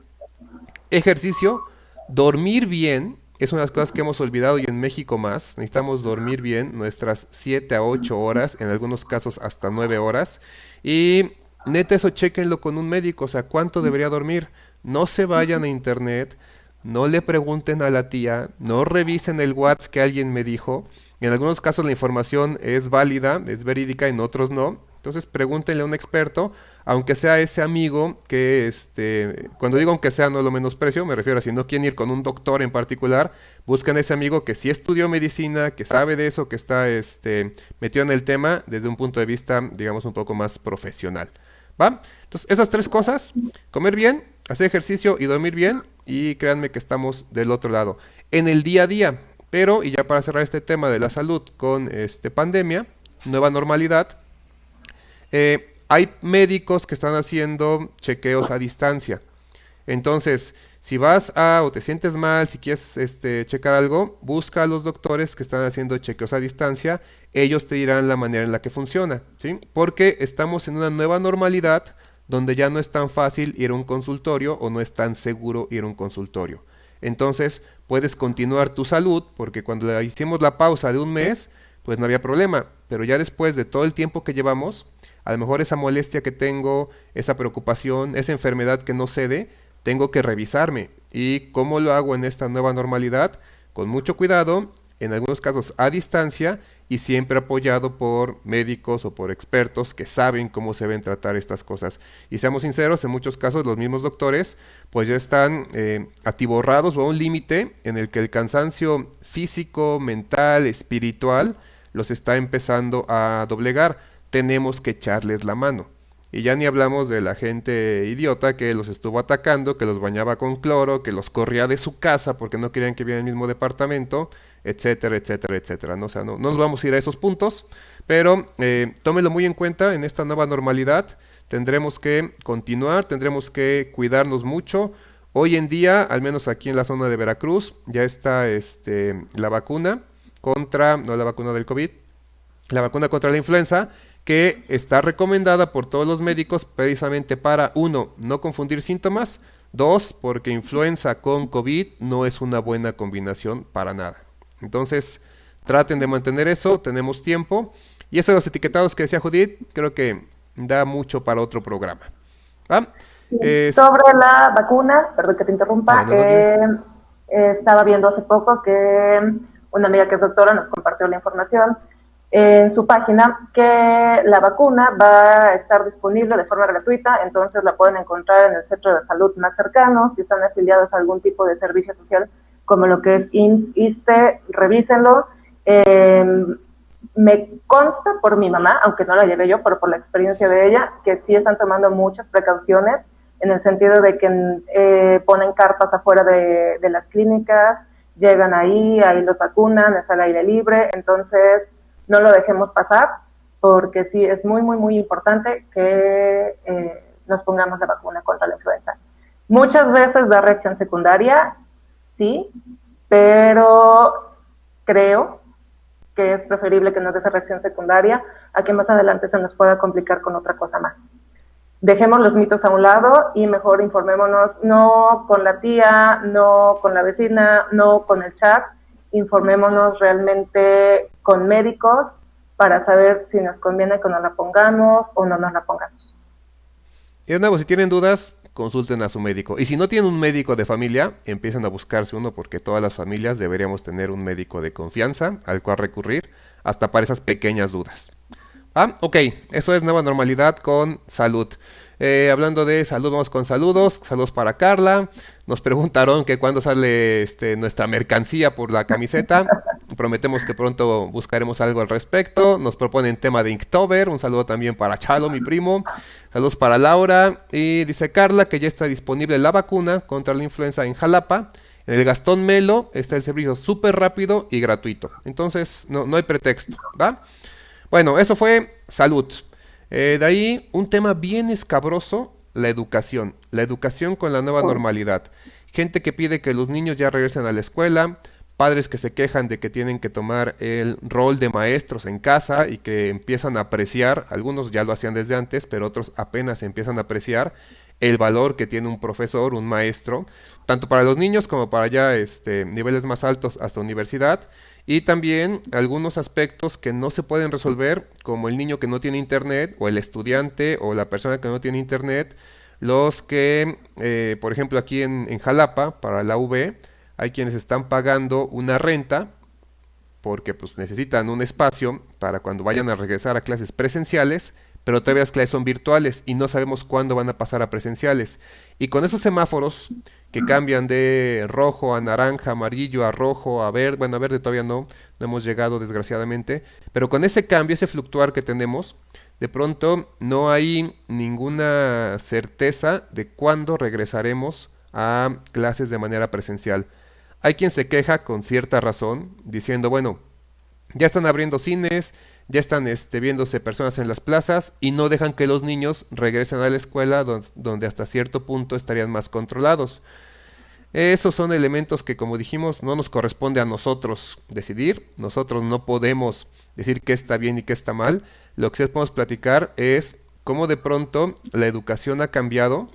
A: ejercicio, dormir bien, es una de las cosas que hemos olvidado y en México más. Necesitamos dormir bien, nuestras 7 a 8 horas, en algunos casos hasta 9 horas. Y neta eso chequenlo con un médico, o sea, cuánto debería dormir. No se vayan a internet, no le pregunten a la tía, no revisen el WhatsApp que alguien me dijo. En algunos casos la información es válida, es verídica, en otros no. Entonces pregúntenle a un experto, aunque sea ese amigo que, este, cuando digo aunque sea no lo menosprecio, me refiero a si no quieren ir con un doctor en particular, buscan ese amigo que sí estudió medicina, que sabe de eso, que está este, metido en el tema desde un punto de vista, digamos, un poco más profesional. ¿Va? Entonces, esas tres cosas, comer bien, hacer ejercicio y dormir bien, y créanme que estamos del otro lado. En el día a día, pero, y ya para cerrar este tema de la salud con este pandemia, nueva normalidad, eh, hay médicos que están haciendo chequeos a distancia. Entonces, si vas a o te sientes mal, si quieres este, checar algo, busca a los doctores que están haciendo chequeos a distancia. Ellos te dirán la manera en la que funciona, ¿sí? Porque estamos en una nueva normalidad donde ya no es tan fácil ir a un consultorio o no es tan seguro ir a un consultorio. Entonces, puedes continuar tu salud, porque cuando hicimos la pausa de un mes, pues no había problema. Pero ya después de todo el tiempo que llevamos, a lo mejor esa molestia que tengo, esa preocupación, esa enfermedad que no cede, tengo que revisarme. ¿Y cómo lo hago en esta nueva normalidad? Con mucho cuidado, en algunos casos a distancia y siempre apoyado por médicos o por expertos que saben cómo se deben tratar estas cosas. Y seamos sinceros, en muchos casos los mismos doctores pues ya están eh, atiborrados o a un límite en el que el cansancio físico, mental, espiritual los está empezando a doblegar. Tenemos que echarles la mano. Y ya ni hablamos de la gente idiota que los estuvo atacando, que los bañaba con cloro, que los corría de su casa porque no querían que vieran el mismo departamento, etcétera, etcétera, etcétera. ¿no? O sea, no, nos vamos a ir a esos puntos, pero eh, tómelo muy en cuenta en esta nueva normalidad. Tendremos que continuar, tendremos que cuidarnos mucho. Hoy en día, al menos aquí en la zona de Veracruz, ya está este, la vacuna contra, no la vacuna del COVID, la vacuna contra la influenza que está recomendada por todos los médicos precisamente para, uno, no confundir síntomas, dos, porque influenza con COVID no es una buena combinación para nada. Entonces, traten de mantener eso, tenemos tiempo. Y eso de los etiquetados que decía Judith, creo que da mucho para otro programa.
B: Sobre la vacuna, perdón que te interrumpa, eh, estaba viendo hace poco que una amiga que es doctora nos compartió la información en su página que la vacuna va a estar disponible de forma gratuita, entonces la pueden encontrar en el centro de salud más cercano, si están afiliados a algún tipo de servicio social como lo que es IMSS, ISTE, revísenlo. Em, me consta por mi mamá, aunque no la llevé yo, pero por la experiencia de ella, que sí están tomando muchas precauciones en el sentido de que eh, ponen carpas afuera de, de, las clínicas, llegan ahí, ahí los vacunan, es al aire libre, entonces no lo dejemos pasar porque sí es muy, muy, muy importante que eh, nos pongamos la vacuna contra la influenza. Muchas veces da reacción secundaria, sí, pero creo que es preferible que nos dé esa reacción secundaria a que más adelante se nos pueda complicar con otra cosa más. Dejemos los mitos a un lado y mejor informémonos, no con la tía, no con la vecina, no con el chat, informémonos realmente con médicos para saber si nos conviene que nos la pongamos o no nos la pongamos.
A: Y de nuevo, si tienen dudas, consulten a su médico. Y si no tienen un médico de familia, empiecen a buscarse uno porque todas las familias deberíamos tener un médico de confianza al cual recurrir hasta para esas pequeñas dudas. Ah, ok, eso es nueva normalidad con salud. Eh, hablando de salud, vamos con saludos. Saludos para Carla. Nos preguntaron que cuándo sale este, nuestra mercancía por la camiseta. *laughs* Prometemos que pronto buscaremos algo al respecto. Nos proponen tema de Inktober. Un saludo también para Chalo, mi primo. Saludos para Laura. Y dice Carla que ya está disponible la vacuna contra la influenza en Jalapa. En el Gastón Melo está el servicio súper rápido y gratuito. Entonces, no, no hay pretexto, ¿va? Bueno, eso fue salud. Eh, de ahí, un tema bien escabroso, la educación. La educación con la nueva normalidad. Gente que pide que los niños ya regresen a la escuela, padres que se quejan de que tienen que tomar el rol de maestros en casa y que empiezan a apreciar, algunos ya lo hacían desde antes, pero otros apenas empiezan a apreciar el valor que tiene un profesor, un maestro, tanto para los niños como para ya este, niveles más altos hasta universidad y también algunos aspectos que no se pueden resolver, como el niño que no tiene internet, o el estudiante, o la persona que no tiene internet, los que, eh, por ejemplo, aquí en, Jalapa, para la UB, hay quienes están pagando una renta porque pues necesitan un espacio para cuando vayan a regresar a clases presenciales pero todavía las clases son virtuales y no sabemos cuándo van a pasar a presenciales. Y con esos semáforos que cambian de rojo a naranja, amarillo a rojo, a verde, bueno, a verde todavía no, no hemos llegado desgraciadamente, pero con ese cambio, ese fluctuar que tenemos, de pronto no hay ninguna certeza de cuándo regresaremos a clases de manera presencial. Hay quien se queja con cierta razón, diciendo, bueno, ya están abriendo cines, ya están este, viéndose personas en las plazas y no dejan que los niños regresen a la escuela donde hasta cierto punto estarían más controlados. Esos son elementos que, como dijimos, no nos corresponde a nosotros decidir. Nosotros no podemos decir qué está bien y qué está mal. Lo que sí podemos platicar es cómo de pronto la educación ha cambiado.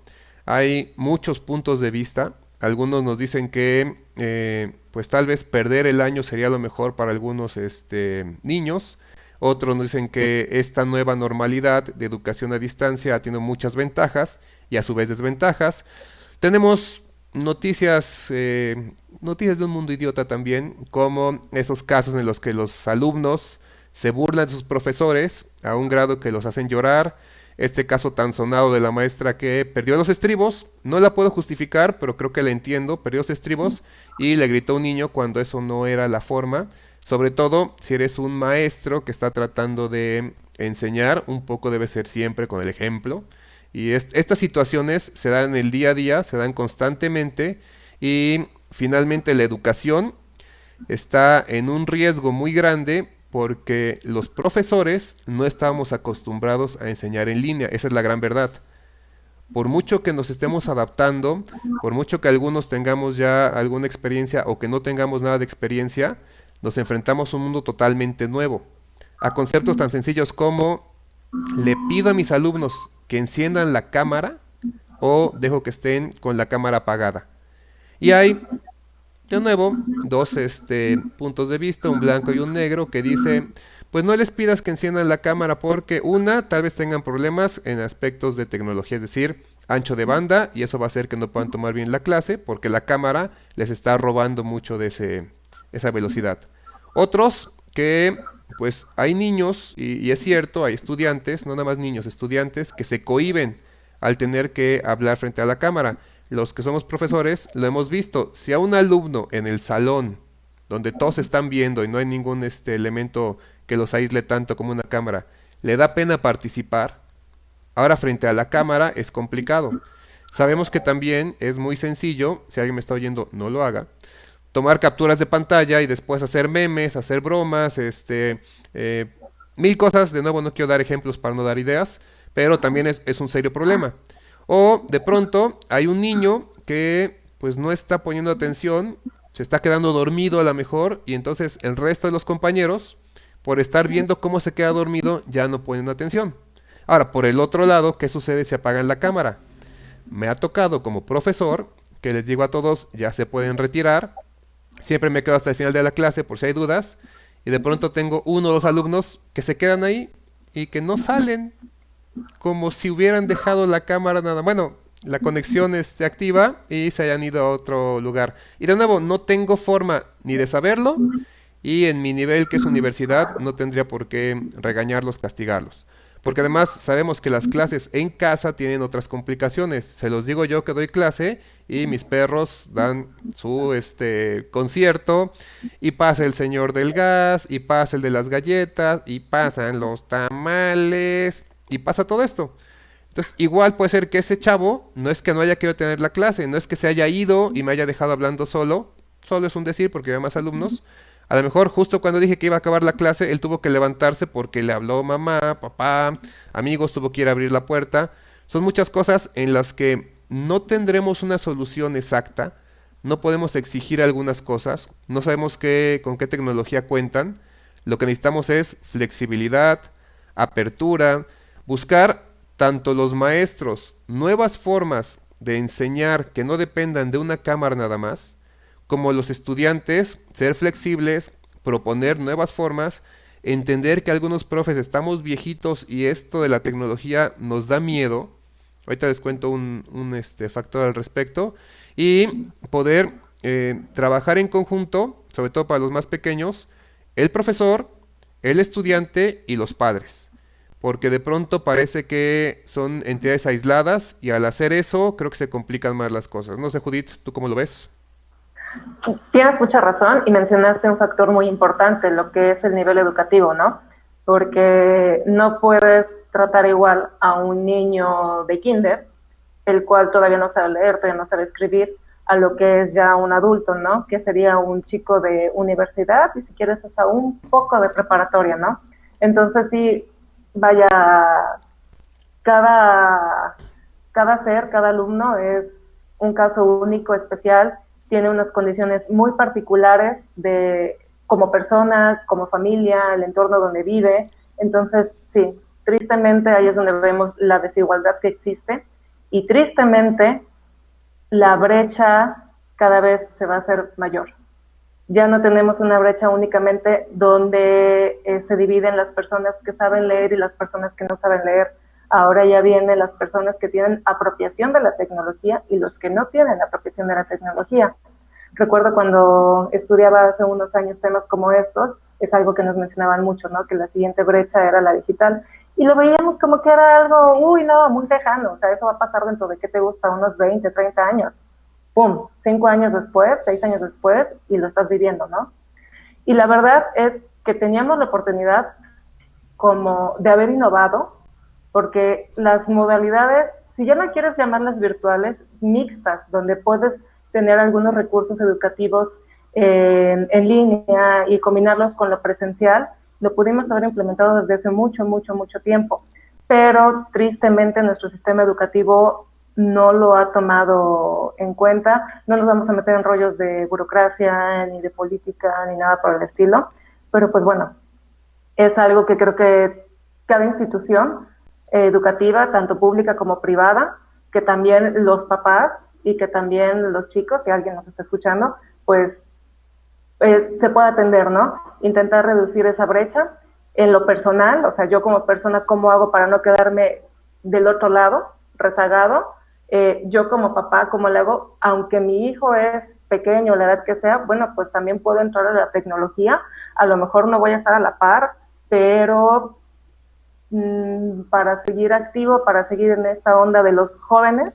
A: Hay muchos puntos de vista. Algunos nos dicen que eh, pues tal vez perder el año sería lo mejor para algunos este, niños. Otros nos dicen que esta nueva normalidad de educación a distancia tiene muchas ventajas y a su vez desventajas. Tenemos noticias, eh, noticias de un mundo idiota también, como esos casos en los que los alumnos se burlan de sus profesores a un grado que los hacen llorar. Este caso tan sonado de la maestra que perdió los estribos, no la puedo justificar, pero creo que la entiendo, perdió los estribos y le gritó a un niño cuando eso no era la forma. Sobre todo si eres un maestro que está tratando de enseñar, un poco debe ser siempre con el ejemplo. Y estas situaciones se dan en el día a día, se dan constantemente y finalmente la educación está en un riesgo muy grande porque los profesores no estamos acostumbrados a enseñar en línea, esa es la gran verdad. Por mucho que nos estemos adaptando, por mucho que algunos tengamos ya alguna experiencia o que no tengamos nada de experiencia, nos enfrentamos a un mundo totalmente nuevo, a conceptos tan sencillos como le pido a mis alumnos que enciendan la cámara o dejo que estén con la cámara apagada. Y hay, de nuevo, dos este, puntos de vista, un blanco y un negro, que dice, pues no les pidas que enciendan la cámara porque una, tal vez tengan problemas en aspectos de tecnología, es decir, ancho de banda, y eso va a hacer que no puedan tomar bien la clase porque la cámara les está robando mucho de ese, esa velocidad. Otros que pues hay niños, y, es cierto, hay estudiantes, no nada más niños, estudiantes que se cohiben al tener que hablar frente a la cámara. Los que somos profesores lo hemos visto. Si a un alumno en el salón, donde todos están viendo y no hay ningún este elemento que los aísle tanto como una cámara, le da pena participar, ahora frente a la cámara es complicado. Sabemos que también es muy sencillo, si alguien me está oyendo, no lo haga, tomar capturas de pantalla y después hacer memes, hacer bromas, este, eh, mil cosas. De nuevo, no quiero dar ejemplos para no dar ideas, pero también es, es un serio problema. O de pronto hay un niño que pues no está poniendo atención, se está quedando dormido a lo mejor y entonces el resto de los compañeros, por estar viendo cómo se queda dormido, ya no ponen atención. Ahora, por el otro lado, ¿qué sucede si apagan la cámara? Me ha tocado como profesor que les digo a todos, ya se pueden retirar, Siempre me quedo hasta el final de la clase por si hay dudas. Y de pronto tengo uno o dos alumnos que se quedan ahí y que no salen como si hubieran dejado la cámara nada. Bueno, la conexión esté activa y se hayan ido a otro lugar. Y de nuevo, no tengo forma ni de saberlo y en mi nivel que es universidad no tendría por qué regañarlos, castigarlos. Porque además sabemos que las clases en casa tienen otras complicaciones. Se los digo yo que doy clase y mis perros dan su este concierto y pasa el señor del gas y pasa el de las galletas y pasan los tamales y pasa todo esto. Entonces, igual puede ser que ese chavo no es que no haya querido tener la clase, no es que se haya ido y me haya dejado hablando solo, solo es un decir porque hay más alumnos, a lo mejor justo cuando dije que iba a acabar la clase, él tuvo que levantarse porque le habló mamá, papá, amigos, tuvo que ir a abrir la puerta. Son muchas cosas en las que no tendremos una solución exacta, no podemos exigir algunas cosas, no sabemos qué, con qué tecnología cuentan. Lo que necesitamos es flexibilidad, apertura, buscar tanto los maestros nuevas formas de enseñar que no dependan de una cámara nada más, como los estudiantes, ser flexibles, proponer nuevas formas, entender que algunos profes estamos viejitos y esto de la tecnología nos da miedo. Ahorita les cuento un, este, factor al respecto. Y poder eh, trabajar en conjunto, sobre todo para los más pequeños, el profesor, el estudiante y los padres. Porque de pronto parece que son entidades aisladas y al hacer eso creo que se complican más las cosas. No sé, Judith, ¿tú cómo lo ves?
B: Tienes mucha razón y mencionaste un factor muy importante, lo que es el nivel educativo, ¿no? Porque no puedes tratar igual a un niño de kinder, el cual todavía no sabe leer, todavía no sabe escribir, a lo que es ya un adulto, ¿no? Que sería un chico de universidad y si quieres hasta un poco de preparatoria, ¿no? Entonces sí, vaya, cada, cada ser, cada alumno es un caso único, especial tiene unas condiciones muy particulares de como persona, como familia, el entorno donde vive. Entonces, sí, tristemente ahí es donde vemos la desigualdad que existe y tristemente la brecha cada vez se va a hacer mayor. Ya no tenemos una brecha únicamente donde eh, se dividen las personas que saben leer y las personas que no saben leer. Ahora ya vienen las personas que tienen apropiación de la tecnología y los que no tienen apropiación de la tecnología. Recuerdo cuando estudiaba hace unos años temas como estos, es algo que nos mencionaban mucho, ¿no? Que la siguiente brecha era la digital. Y lo veíamos como que era algo, uy, no, muy lejano. O sea, eso va a pasar dentro de, ¿qué te gusta? Unos 20, 30 años. ¡Pum! Cinco años después, seis años después, y lo estás viviendo, ¿no? Y la verdad es que teníamos la oportunidad como de haber innovado porque las modalidades, si ya no quieres llamarlas virtuales, mixtas, donde puedes tener algunos recursos educativos en, línea y combinarlos con lo presencial, lo pudimos haber implementado desde hace mucho, mucho, mucho tiempo. Pero tristemente nuestro sistema educativo no lo ha tomado en cuenta. No nos vamos a meter en rollos de burocracia, ni de política, ni nada por el estilo. Pero pues bueno, es algo que creo que cada institución educativa, tanto pública como privada, que también los papás y que también los chicos, si alguien nos está escuchando, pues eh, se pueda atender, ¿no? Intentar reducir esa brecha en lo personal, o sea, yo como persona, ¿cómo hago para no quedarme del otro lado, rezagado? eh, yo como papá, ¿cómo le hago? Aunque mi hijo es pequeño, la edad que sea, bueno, pues también puedo entrar a la tecnología. A lo mejor no voy a estar a la par, pero mm, para seguir activo, para seguir en esta onda de los jóvenes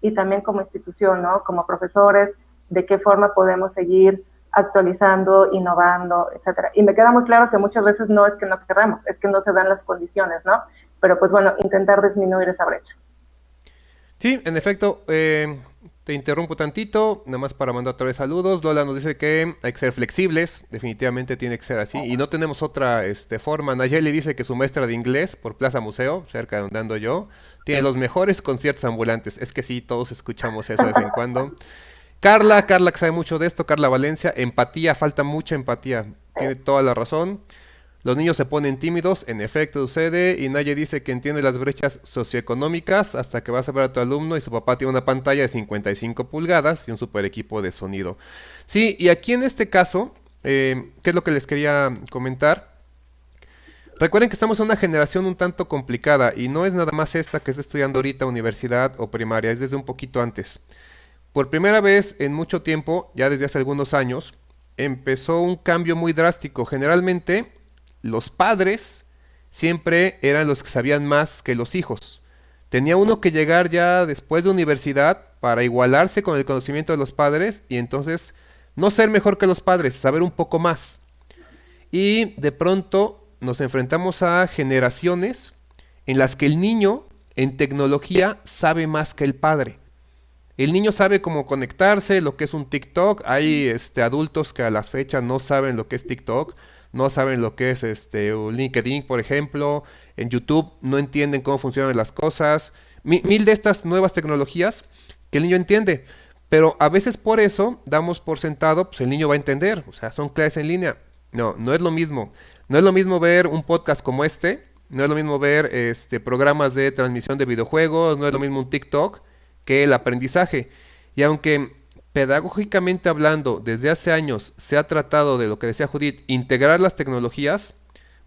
B: y también como institución, ¿no? Como profesores, de qué forma podemos seguir actualizando, innovando, etcétera. Y me queda muy claro que muchas veces no es que no queramos, es que no se dan las condiciones, ¿no? Pero pues bueno, intentar disminuir esa brecha.
A: Sí, en efecto, eh, te interrumpo tantito, nada más para mandar otra vez saludos. Lola nos dice que hay que ser flexibles, definitivamente tiene que ser así. Y no tenemos otra este, forma. Nayeli dice que su maestra de inglés por Plaza Museo, cerca de donde ando yo, tiene los mejores conciertos ambulantes. Es que sí, todos escuchamos eso de vez en cuando. Carla, Carla que sabe mucho de esto, Carla Valencia, empatía, falta mucha empatía. Tiene toda la razón. Los niños se ponen tímidos, en efecto sucede, y nadie dice que entiende las brechas socioeconómicas hasta que vas a ver a tu alumno y su papá tiene una pantalla de 55 pulgadas y un super equipo de sonido. Sí, y aquí en este caso, eh, ¿qué es lo que les quería comentar? Recuerden que estamos en una generación un tanto complicada y no es nada más esta que está estudiando ahorita universidad o primaria, es desde un poquito antes. Por primera vez en mucho tiempo, ya desde hace algunos años, empezó un cambio muy drástico. Generalmente los padres siempre eran los que sabían más que los hijos. Tenía uno que llegar ya después de universidad para igualarse con el conocimiento de los padres y entonces no ser mejor que los padres, saber un poco más. Y de pronto nos enfrentamos a generaciones en las que el niño en tecnología sabe más que el padre. El niño sabe cómo conectarse, lo que es un TikTok. Hay este, adultos que a la fecha no saben lo que es TikTok no saben lo que es este LinkedIn, por ejemplo, en YouTube no entienden cómo funcionan las cosas, mil, de estas nuevas tecnologías que el niño entiende, pero a veces por eso damos por sentado, pues el niño va a entender, o sea, son clases en línea. No, no es lo mismo. No es lo mismo ver un podcast como este, no es lo mismo ver este programas de transmisión de videojuegos, no es lo mismo un TikTok que el aprendizaje. Y aunque pedagógicamente hablando, desde hace años se ha tratado de lo que decía Judith, integrar las tecnologías,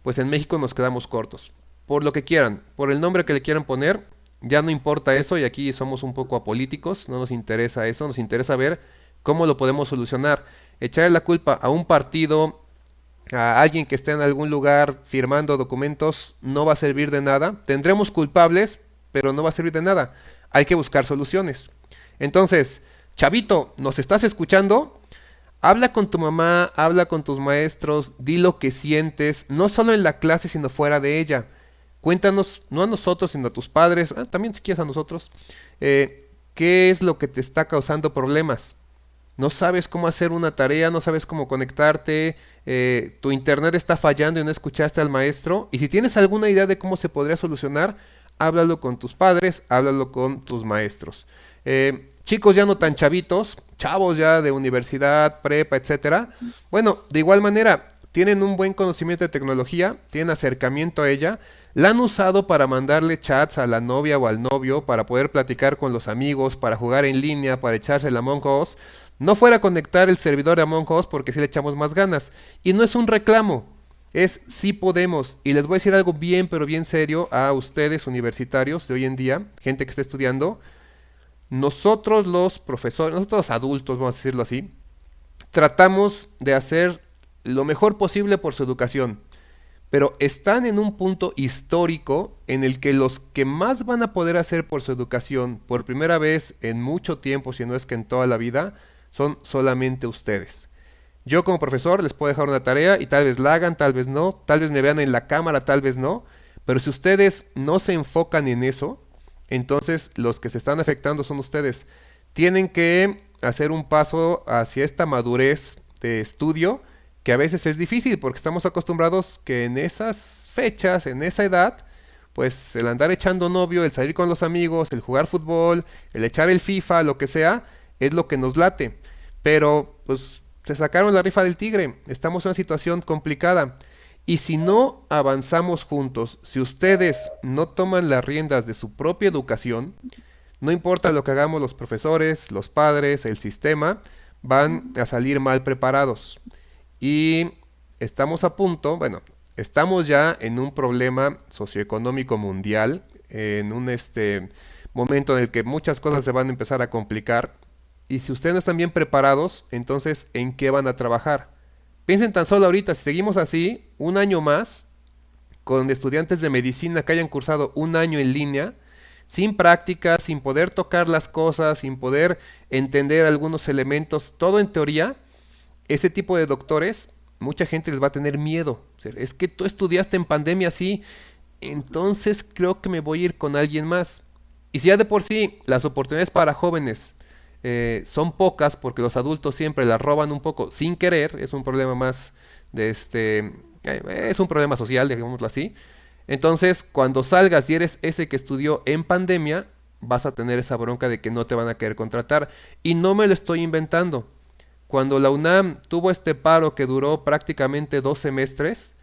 A: pues en México nos quedamos cortos. Por lo que quieran, por el nombre que le quieran poner, ya no importa eso y aquí somos un poco apolíticos, no nos interesa eso, nos interesa ver cómo lo podemos solucionar. Echarle la culpa a un partido, a alguien que esté en algún lugar firmando documentos, no va a servir de nada. Tendremos culpables, pero no va a servir de nada. Hay que buscar soluciones. Entonces, Chavito, ¿nos estás escuchando? Habla con tu mamá, habla con tus maestros, di lo que sientes, no solo en la clase, sino fuera de ella. Cuéntanos, no a nosotros, sino a tus padres, ah, también si quieres a nosotros, eh, qué es lo que te está causando problemas. No sabes cómo hacer una tarea, no sabes cómo conectarte, eh, tu internet está fallando y no escuchaste al maestro. Y si tienes alguna idea de cómo se podría solucionar, háblalo con tus padres, háblalo con tus maestros. Eh, chicos ya no tan chavitos, chavos ya de universidad, prepa, etcétera. Bueno, de igual manera, tienen un buen conocimiento de tecnología, tienen acercamiento a ella, la han usado para mandarle chats a la novia o al novio, para poder platicar con los amigos, para jugar en línea, para echarse la Among Us. No fuera a conectar el servidor a Among Us porque si le echamos más ganas. Y no es un reclamo, es si podemos. Y les voy a decir algo bien, pero bien serio a ustedes universitarios de hoy en día, gente que está estudiando nosotros los profesores, nosotros los adultos, vamos a decirlo así, tratamos de hacer lo mejor posible por su educación, pero están en un punto histórico en el que los que más van a poder hacer por su educación por primera vez en mucho tiempo, si no es que en toda la vida, son solamente ustedes. Yo como profesor les puedo dejar una tarea y tal vez la hagan, tal vez no, tal vez me vean en la cámara, tal vez no, pero si ustedes no se enfocan en eso, entonces los que se están afectando son ustedes. Tienen que hacer un paso hacia esta madurez de estudio que a veces es difícil porque estamos acostumbrados que en esas fechas, en esa edad, pues el andar echando novio, el salir con los amigos, el jugar fútbol, el echar el FIFA, lo que sea, es lo que nos late. Pero pues se sacaron la rifa del tigre, estamos en una situación complicada. Y si no avanzamos juntos, si ustedes no toman las riendas de su propia educación, no importa lo que hagamos los profesores, los padres, el sistema, van a salir mal preparados. Y estamos a punto, bueno, estamos ya en un problema socioeconómico mundial, en un este momento en el que muchas cosas se van a empezar a complicar. Y si ustedes no están bien preparados, entonces, ¿en qué van a trabajar? Piensen tan solo ahorita, si seguimos así, un año más, con estudiantes de medicina que hayan cursado un año en línea, sin práctica, sin poder tocar las cosas, sin poder entender algunos elementos, todo en teoría, ese tipo de doctores, mucha gente les va a tener miedo. Es que tú estudiaste en pandemia así, entonces creo que me voy a ir con alguien más. Y si ya de por sí las oportunidades para jóvenes eh, son pocas porque los adultos siempre las roban un poco sin querer, es un problema más de este, eh, es un problema social, digámoslo así. Entonces, cuando salgas y eres ese que estudió en pandemia, vas a tener esa bronca de que no te van a querer contratar. Y no me lo estoy inventando. Cuando la UNAM tuvo este paro que duró prácticamente dos semestres,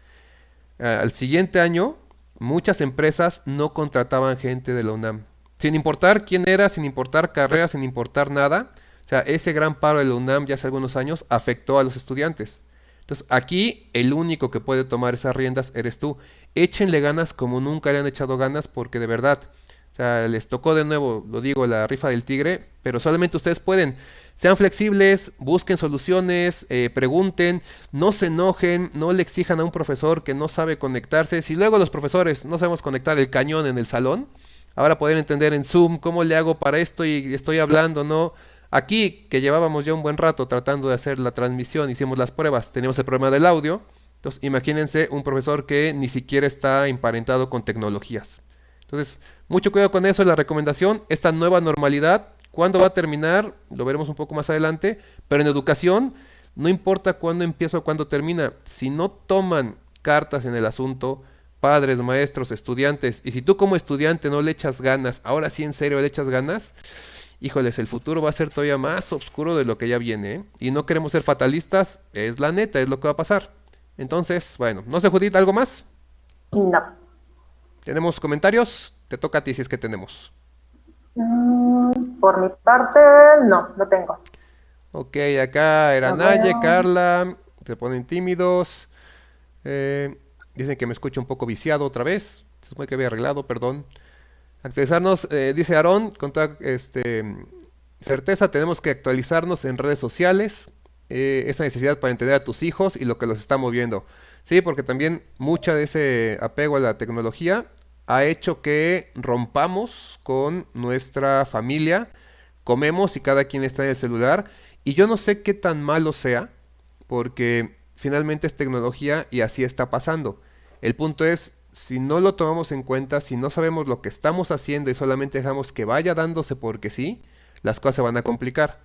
A: eh, al siguiente año muchas empresas no contrataban gente de la UNAM. Sin importar quién era, sin importar carrera, sin importar nada. O sea, ese gran paro de la UNAM ya hace algunos años afectó a los estudiantes. Entonces, aquí el único que puede tomar esas riendas eres tú. Échenle ganas como nunca le han echado ganas porque de verdad, o sea, les tocó de nuevo, lo digo, la rifa del tigre, pero solamente ustedes pueden. Sean flexibles, busquen soluciones, eh, pregunten, no se enojen, no le exijan a un profesor que no sabe conectarse. Si luego los profesores no sabemos conectar el cañón en el salón, ahora pueden entender en Zoom cómo le hago para esto y estoy hablando, ¿no? Aquí, que llevábamos ya un buen rato tratando de hacer la transmisión, hicimos las pruebas, teníamos el problema del audio. Entonces, imagínense un profesor que ni siquiera está emparentado con tecnologías. Entonces, mucho cuidado con eso, la recomendación, esta nueva normalidad ¿Cuándo va a terminar? Lo veremos un poco más adelante. Pero en educación, no importa cuándo empieza o cuándo termina. Si no toman cartas en el asunto, padres, maestros, estudiantes, y si tú como estudiante no le echas ganas, ahora sí en serio le echas ganas, híjoles, el futuro va a ser todavía más oscuro de lo que ya viene. ¿eh? Y no queremos ser fatalistas, es la neta, es lo que va a pasar. Entonces, bueno, ¿no sé, Judith, algo más?
B: No.
A: ¿Tenemos comentarios? Te toca a ti si es que tenemos.
B: Mm, por mi parte, no, no tengo.
A: Ok, acá era Naye, Carla, se ponen tímidos. Eh, dicen que me escucho un poco viciado otra vez. Se supone que había arreglado, perdón. Actualizarnos, eh, dice Aarón, con toda este, certeza tenemos que actualizarnos en redes sociales. Eh, esa necesidad para entender a tus hijos y lo que los está moviendo. Sí, porque también mucha de ese apego a la tecnología ha hecho que rompamos con nuestra familia, comemos y cada quien está en el celular. Y yo no sé qué tan malo sea, porque finalmente es tecnología y así está pasando. El punto es, si no lo tomamos en cuenta, si no sabemos lo que estamos haciendo y solamente dejamos que vaya dándose porque sí, las cosas se van a complicar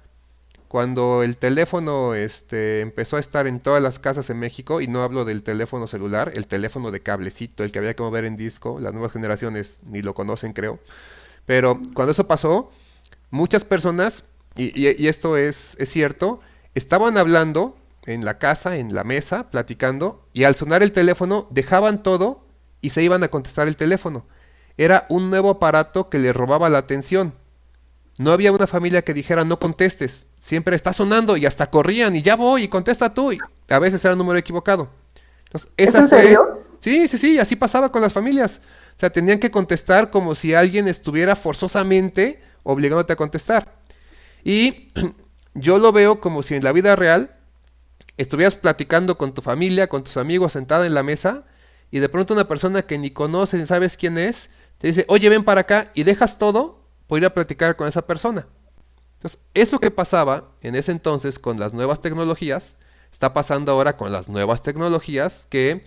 A: cuando el teléfono este, empezó a estar en todas las casas en México, y no hablo del teléfono celular, el teléfono de cablecito, el que había que mover en disco, las nuevas generaciones ni lo conocen creo, pero cuando eso pasó, muchas personas, y, esto es, es cierto, estaban hablando en la casa, en la mesa, platicando, y al sonar el teléfono dejaban todo y se iban a contestar el teléfono. Era un nuevo aparato que le robaba la atención. No había una familia que dijera no contestes, siempre está sonando y hasta corrían y ya voy y contesta tú y a veces era el número equivocado. Entonces, esa
B: en serio?
A: Sí, sí, sí, así pasaba con las familias. O sea, tenían que contestar como si alguien estuviera forzosamente obligándote a contestar. Y *clears throat* yo lo veo como si en la vida real estuvieras platicando con tu familia, con tus amigos, sentada en la mesa, y de pronto una persona que ni conoces ni sabes quién es, te dice, oye, ven para acá, y dejas todo por ir a platicar con esa persona. Entonces, eso que pasaba en ese entonces con las nuevas tecnologías, está pasando ahora con las nuevas tecnologías que,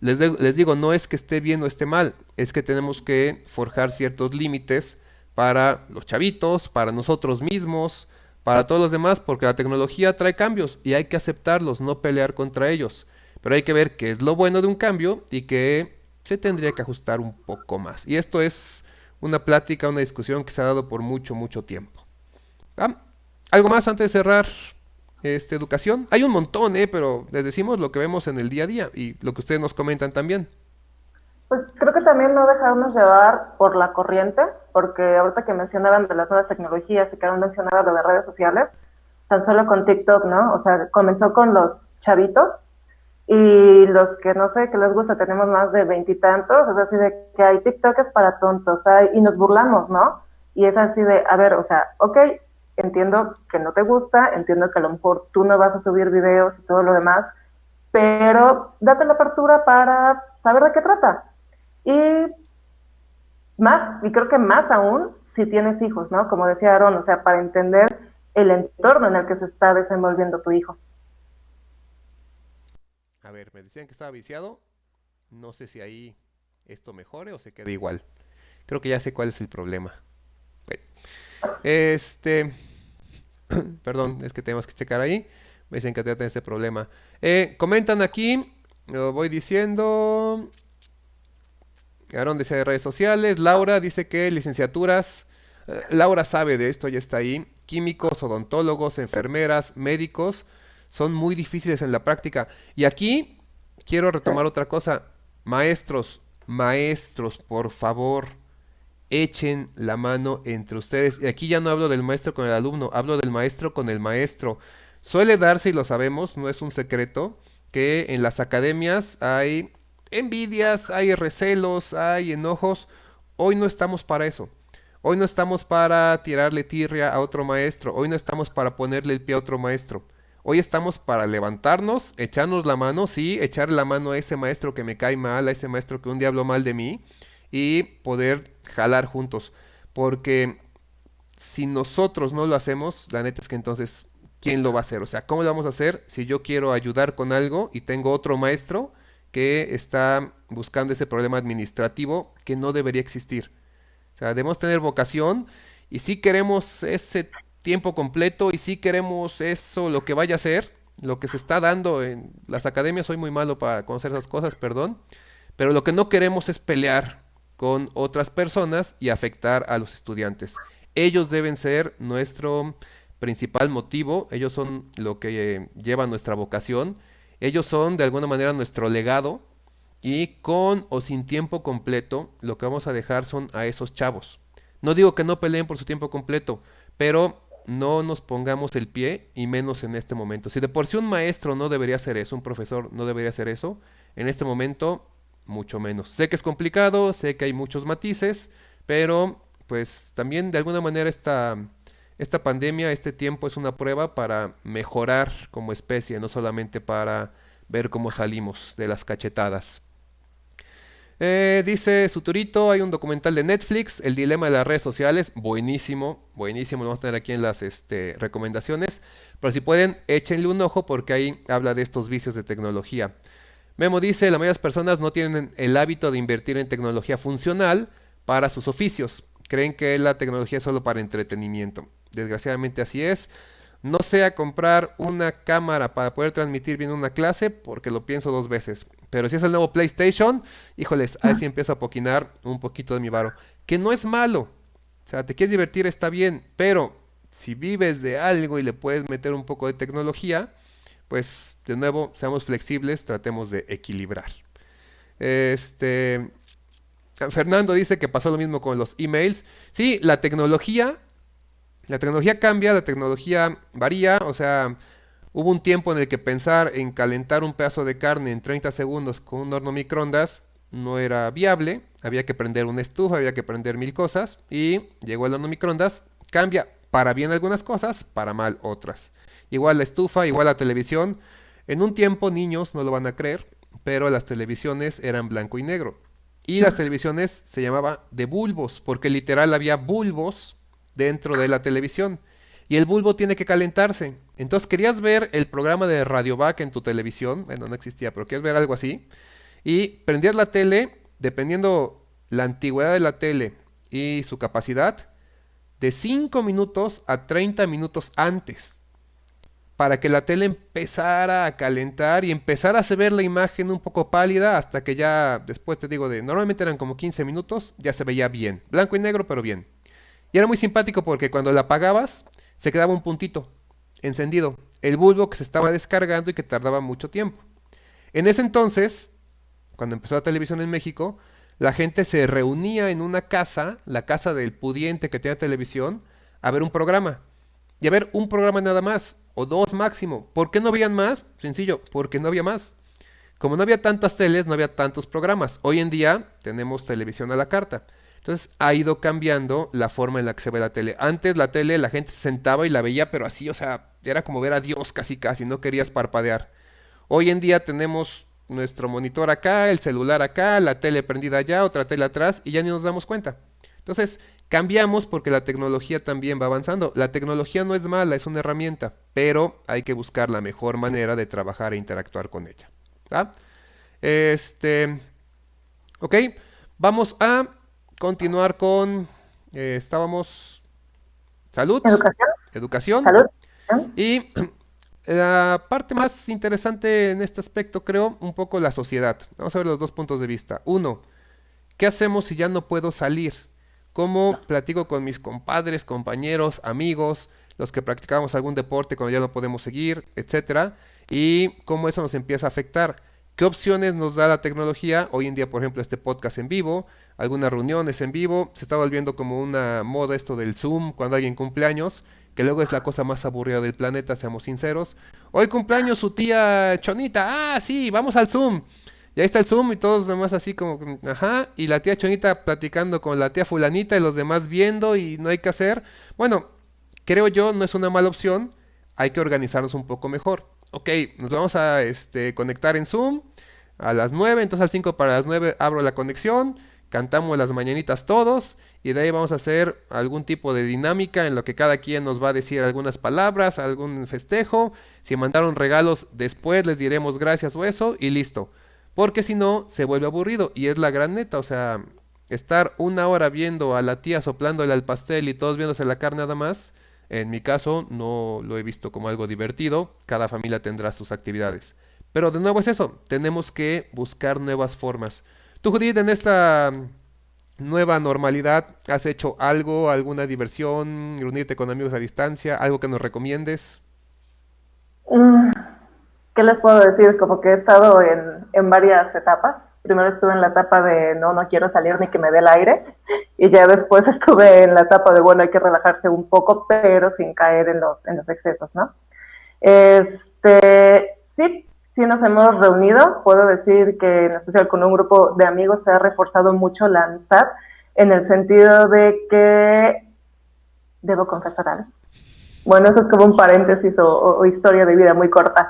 A: les, les digo, no es que esté bien o esté mal, es que tenemos que forjar ciertos límites para los chavitos, para nosotros mismos, para todos los demás, porque la tecnología trae cambios y hay que aceptarlos, no pelear contra ellos. Pero hay que ver qué es lo bueno de un cambio y que se tendría que ajustar un poco más. Y esto es una plática, una discusión que se ha dado por mucho, mucho tiempo. ¿Algo más antes de cerrar esta educación? Hay un montón, ¿eh? pero les decimos lo que vemos en el día a día y lo que ustedes nos comentan también.
B: Pues creo que también no dejarnos llevar por la corriente, porque ahorita que mencionaban de las nuevas tecnologías y que han mencionado lo de redes sociales, tan solo con TikTok, ¿no? O sea, comenzó con los chavitos y los que no sé, que les gusta, tenemos más de veintitantos, es decir, que hay TikTok es para tontos, y nos burlamos, ¿no? Y es así de, a ver, o sea, ok, entiendo que no te gusta, entiendo que a lo mejor tú no vas a subir videos y todo lo demás, pero date la apertura para saber de qué trata. Y más, y creo que más aún si tienes hijos, ¿no? Como decía Aaron, o sea, para entender el entorno en el que se está desenvolviendo tu hijo.
A: A ver, me decían que estaba viciado. No sé si ahí esto mejore o se quede igual. Creo que ya sé cuál es el problema. este. *clears throat* Perdón, es que tenemos que checar ahí. Me dicen que tratan este problema. Eh, comentan aquí. Lo voy diciendo. Aaron dice de redes sociales. Laura dice que licenciaturas. Eh, Laura sabe de esto, ya está ahí. Químicos, odontólogos, enfermeras, médicos. Son muy difíciles en la práctica. Y aquí quiero retomar otra cosa. Maestros, maestros, por favor, echen la mano entre ustedes. Y aquí ya no hablo del maestro con el alumno, hablo del maestro con el maestro. Suele darse, y lo sabemos, no es un secreto, que en las academias hay envidias, hay recelos, hay enojos. Hoy no estamos para eso. Hoy no estamos para tirarle tirria a otro maestro. Hoy no estamos para ponerle el pie a otro maestro. Hoy estamos para levantarnos, echarnos la mano, sí, echar la mano a ese maestro que me cae mal, a ese maestro que un día habló mal de mí y poder jalar juntos. Porque si nosotros no lo hacemos, la neta es que entonces, ¿quién lo va a hacer? O sea, ¿cómo lo vamos a hacer si yo quiero ayudar con algo y tengo otro maestro que está buscando ese problema administrativo que no debería existir? O sea, debemos tener vocación y si queremos ese tiempo completo y si queremos eso, lo que vaya a ser, lo que se está dando en las academias, soy muy malo para conocer esas cosas, perdón, pero lo que no queremos es pelear con otras personas y afectar a los estudiantes. Ellos deben ser nuestro principal motivo, ellos son lo que eh, lleva nuestra vocación, ellos son de alguna manera nuestro legado y con o sin tiempo completo lo que vamos a dejar son a esos chavos. No digo que no peleen por su tiempo completo, pero no nos pongamos el pie y menos en este momento. Si de por sí un maestro no debería hacer eso, un profesor no debería hacer eso, en este momento mucho menos. Sé que es complicado, sé que hay muchos matices, pero pues también de alguna manera esta, esta pandemia, este tiempo es una prueba para mejorar como especie, no solamente para ver cómo salimos de las cachetadas. Eh, dice Suturito, hay un documental de Netflix, El dilema de las redes sociales, buenísimo, buenísimo, lo vamos a tener aquí en las este, recomendaciones, pero si pueden, échenle un ojo porque ahí habla de estos vicios de tecnología. Memo dice, la mayoría de las personas no tienen el hábito de invertir en tecnología funcional para sus oficios, creen que la tecnología es solo para entretenimiento. Desgraciadamente así es. No sea comprar una cámara para poder transmitir bien una clase, porque lo pienso dos veces. Pero si es el nuevo PlayStation, híjoles, ahí sí empiezo a poquinar un poquito de mi varo. Que no es malo. O sea, te quieres divertir, está bien. Pero si vives de algo y le puedes meter un poco de tecnología, pues de nuevo, seamos flexibles, tratemos de equilibrar. Este. Fernando dice que pasó lo mismo con los emails. Sí, la tecnología la tecnología cambia, la tecnología varía, o sea, hubo un tiempo en el que pensar en calentar un pedazo de carne en 30 segundos con un horno microondas no era viable, había que prender una estufa, había que prender mil cosas y llegó el horno microondas, cambia para bien algunas cosas, para mal otras. Igual la estufa, igual la televisión. En un tiempo, niños no lo van a creer, pero las televisiones eran blanco y negro. Y las *laughs* televisiones se llamaban de bulbos, porque literal había bulbos dentro de la televisión. Y el bulbo tiene que calentarse. Entonces querías ver el programa de Radiovac en tu televisión. Bueno, no existía, pero querías ver algo así. Y prendías la tele, dependiendo la antigüedad de la tele y su capacidad, de 5 minutos a 30 minutos antes. Para que la tele empezara a calentar y empezara a ver la imagen un poco pálida hasta que ya, después te digo, de normalmente eran como 15 minutos, ya se veía bien. Blanco y negro, pero bien. Y era muy simpático porque cuando la apagabas, se quedaba un puntito encendido, el bulbo que se estaba descargando y que tardaba mucho tiempo. En ese entonces, cuando empezó la televisión en México, la gente se reunía en una casa, la casa del pudiente que tenía televisión, a ver un programa. Y a ver un programa nada más, o dos máximo. ¿Por qué no habían más? Sencillo, porque no había más. Como no había tantas teles, no había tantos programas. Hoy en día tenemos televisión a la carta. Entonces ha ido cambiando la forma en la que se ve la tele. Antes la tele la gente se sentaba y la veía, pero así, o sea, era como ver a Dios casi casi, no querías parpadear. Hoy en día tenemos nuestro monitor acá, el celular acá, la tele prendida allá, otra tele atrás y ya ni nos damos cuenta. Entonces, cambiamos porque la tecnología también va avanzando. La tecnología no es mala, es una herramienta, pero hay que buscar la mejor manera de trabajar e interactuar con ella. Este, ok, vamos a continuar con, eh, estábamos, salud,
B: educación,
A: educación
B: salud.
A: y *clears throat* la parte más interesante en este aspecto, creo, un poco la sociedad. Vamos a ver los dos puntos de vista. Uno, ¿qué hacemos si ya no puedo salir? ¿Cómo platico con mis compadres, compañeros, amigos, los que practicamos algún deporte cuando ya no podemos seguir, etcétera? Y cómo eso nos empieza a afectar. ¿Qué opciones nos da la tecnología? Hoy en día, por ejemplo, este podcast en vivo, algunas reuniones en vivo, se está volviendo como una moda esto del Zoom cuando alguien cumple años, que luego es la cosa más aburrida del planeta, seamos sinceros. Hoy cumpleaños su tía Chonita, ah, sí, vamos al Zoom. Y ahí está el Zoom y todos demás así como, ajá, y la tía Chonita platicando con la tía fulanita y los demás viendo y no hay que hacer. Bueno, creo yo no es una mala opción, hay que organizarnos un poco mejor ok, nos vamos a este, conectar en Zoom a las 9, entonces al 5 para las 9 abro la conexión, cantamos las mañanitas todos y de ahí vamos a hacer algún tipo de dinámica en lo que cada quien nos va a decir algunas palabras, algún festejo, si mandaron regalos después les diremos gracias o eso y listo, porque si no se vuelve aburrido y es la gran neta, o sea, estar una hora viendo a la tía soplándole al pastel y todos viéndose la carne nada más, en mi caso no lo he visto como algo divertido, cada familia tendrá sus actividades. Pero de nuevo es eso, tenemos que buscar nuevas formas. Tú, Judith, en esta nueva normalidad, ¿has hecho algo, alguna diversión, reunirte con amigos a distancia, algo que nos recomiendes?
B: Mm, ¿Qué les puedo decir? Como que he estado en, en varias etapas primero estuve en la etapa de no, no quiero salir ni que me dé el aire, *laughs* y ya después *laughs* estuve en la etapa de bueno, hay que relajarse un poco, pero sin caer en los, en los excesos, ¿no? Este, sí, sí nos hemos reunido, puedo decir que en especial con un grupo de amigos se ha reforzado mucho la amistad, en el sentido de que, debo confesar algo, bueno, eso es como un paréntesis o historia de vida muy corta.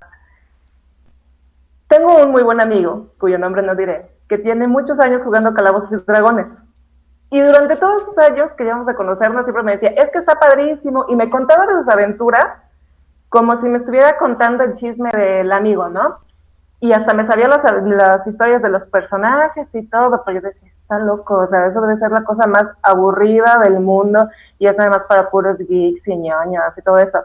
B: Tengo un muy buen amigo, cuyo nombre no diré, que tiene muchos años jugando Calabozos y Dragones. Y durante todos esos años que llevamos de conocernos, siempre me decía, es que está padrísimo, y me contaba de sus aventuras como si me estuviera contando el chisme del amigo, ¿no? Y hasta me sabía las, las historias de los personajes y todo, pero yo decía, está loco, o sea, eso debe ser la cosa más aburrida del mundo, y es además para puros geeks y ñoños y todo eso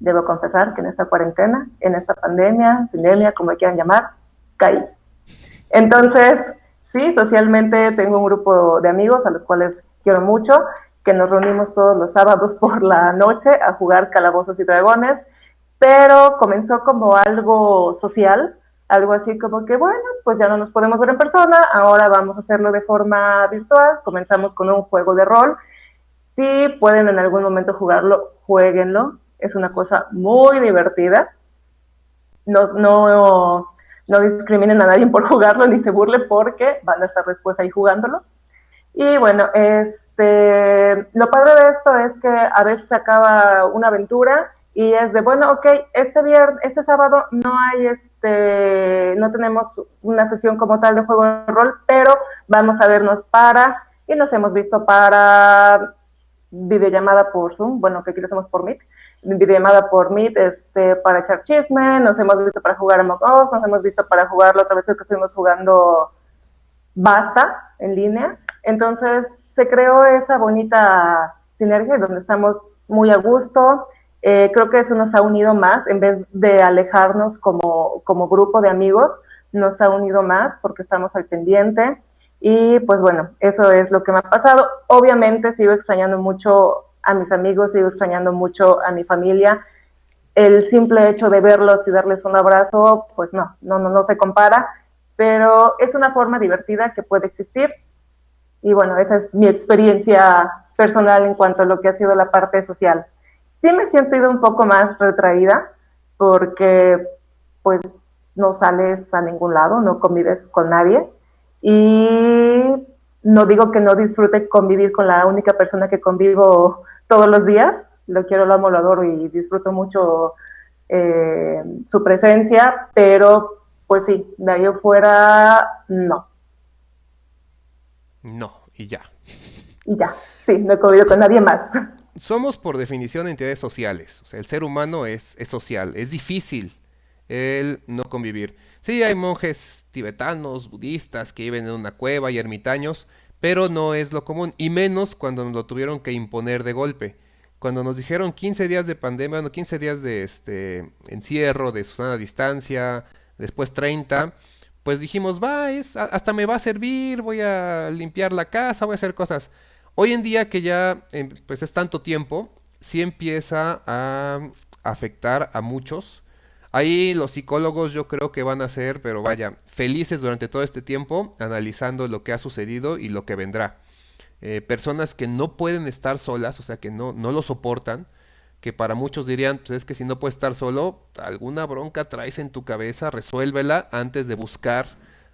B: debo confesar que en esta cuarentena, en esta pandemia, pandemia, como quieran llamar, caí. Entonces, sí, socialmente tengo un grupo de amigos a los cuales quiero mucho, que nos reunimos todos los sábados *laughs* por la noche a jugar calabozos y dragones, pero comenzó como algo social, algo así como que, bueno, pues ya no nos podemos ver en persona, ahora vamos a hacerlo de forma virtual, comenzamos con un juego de rol, si pueden en algún momento jugarlo, jueguenlo, es una cosa muy divertida. No, no, no discriminen a nadie *laughs* por jugarlo ni se burle porque van a estar después ahí jugándolo. Y bueno, este, lo padre de esto es que a veces acaba una aventura y es de, bueno, ok, este viernes, este sábado no hay este, no tenemos una sesión como tal de juego de rol, pero vamos a vernos para, y nos hemos visto para videollamada por Zoom, bueno, que aquí lo hacemos por Meet, videollamada por Meet este, para echar chisme, nos hemos visto para jugar a Us, nos hemos visto para jugar la otra vez que estuvimos jugando Basta en línea. Entonces se creó esa bonita sinergia donde estamos muy a gusto. Eh, creo que eso nos ha unido más, en vez de alejarnos como, como grupo de amigos, nos ha unido más porque estamos al pendiente. Y pues bueno, eso es lo que me ha pasado. Obviamente sigo extrañando mucho a mis amigos, sigo extrañando mucho a mi familia. El simple hecho de verlos y darles un abrazo, pues no, no, no, no se compara, pero es una forma divertida que puede existir. Y bueno, esa es mi experiencia personal en cuanto a lo que ha sido la parte social. Sí me siento ido un poco más retraída porque pues no sales a ningún lado, no convives con nadie y no digo que no disfrute convivir con la única persona que convivo todos los días, lo quiero, lo amo, lo adoro y disfruto mucho eh, su presencia, pero pues sí, de ahí afuera, no.
A: No, y ya.
B: Y ya, sí, no he convivido con nadie más.
A: Somos por definición entidades sociales, o sea, el ser humano es, es social, es difícil el no convivir. Sí, hay monjes tibetanos, budistas que viven en una cueva y ermitaños, pero no es lo común, y menos cuando nos lo tuvieron que imponer de golpe. Cuando nos dijeron 15 días de pandemia, bueno, 15 días de este encierro, de sana distancia, después 30, pues dijimos, va, es, hasta me va a servir, voy a limpiar la casa, voy a hacer cosas. Hoy en día que ya em, pues es tanto tiempo, sí empieza a afectar a muchos Ahí los psicólogos yo creo que van a ser, pero vaya, felices durante todo este tiempo analizando lo que ha sucedido y lo que vendrá. Eh, personas que no pueden estar solas, o sea, que no, no lo soportan, que para muchos dirían, pues es que si no puedes estar solo, alguna bronca traes en tu cabeza, resuélvela antes de buscar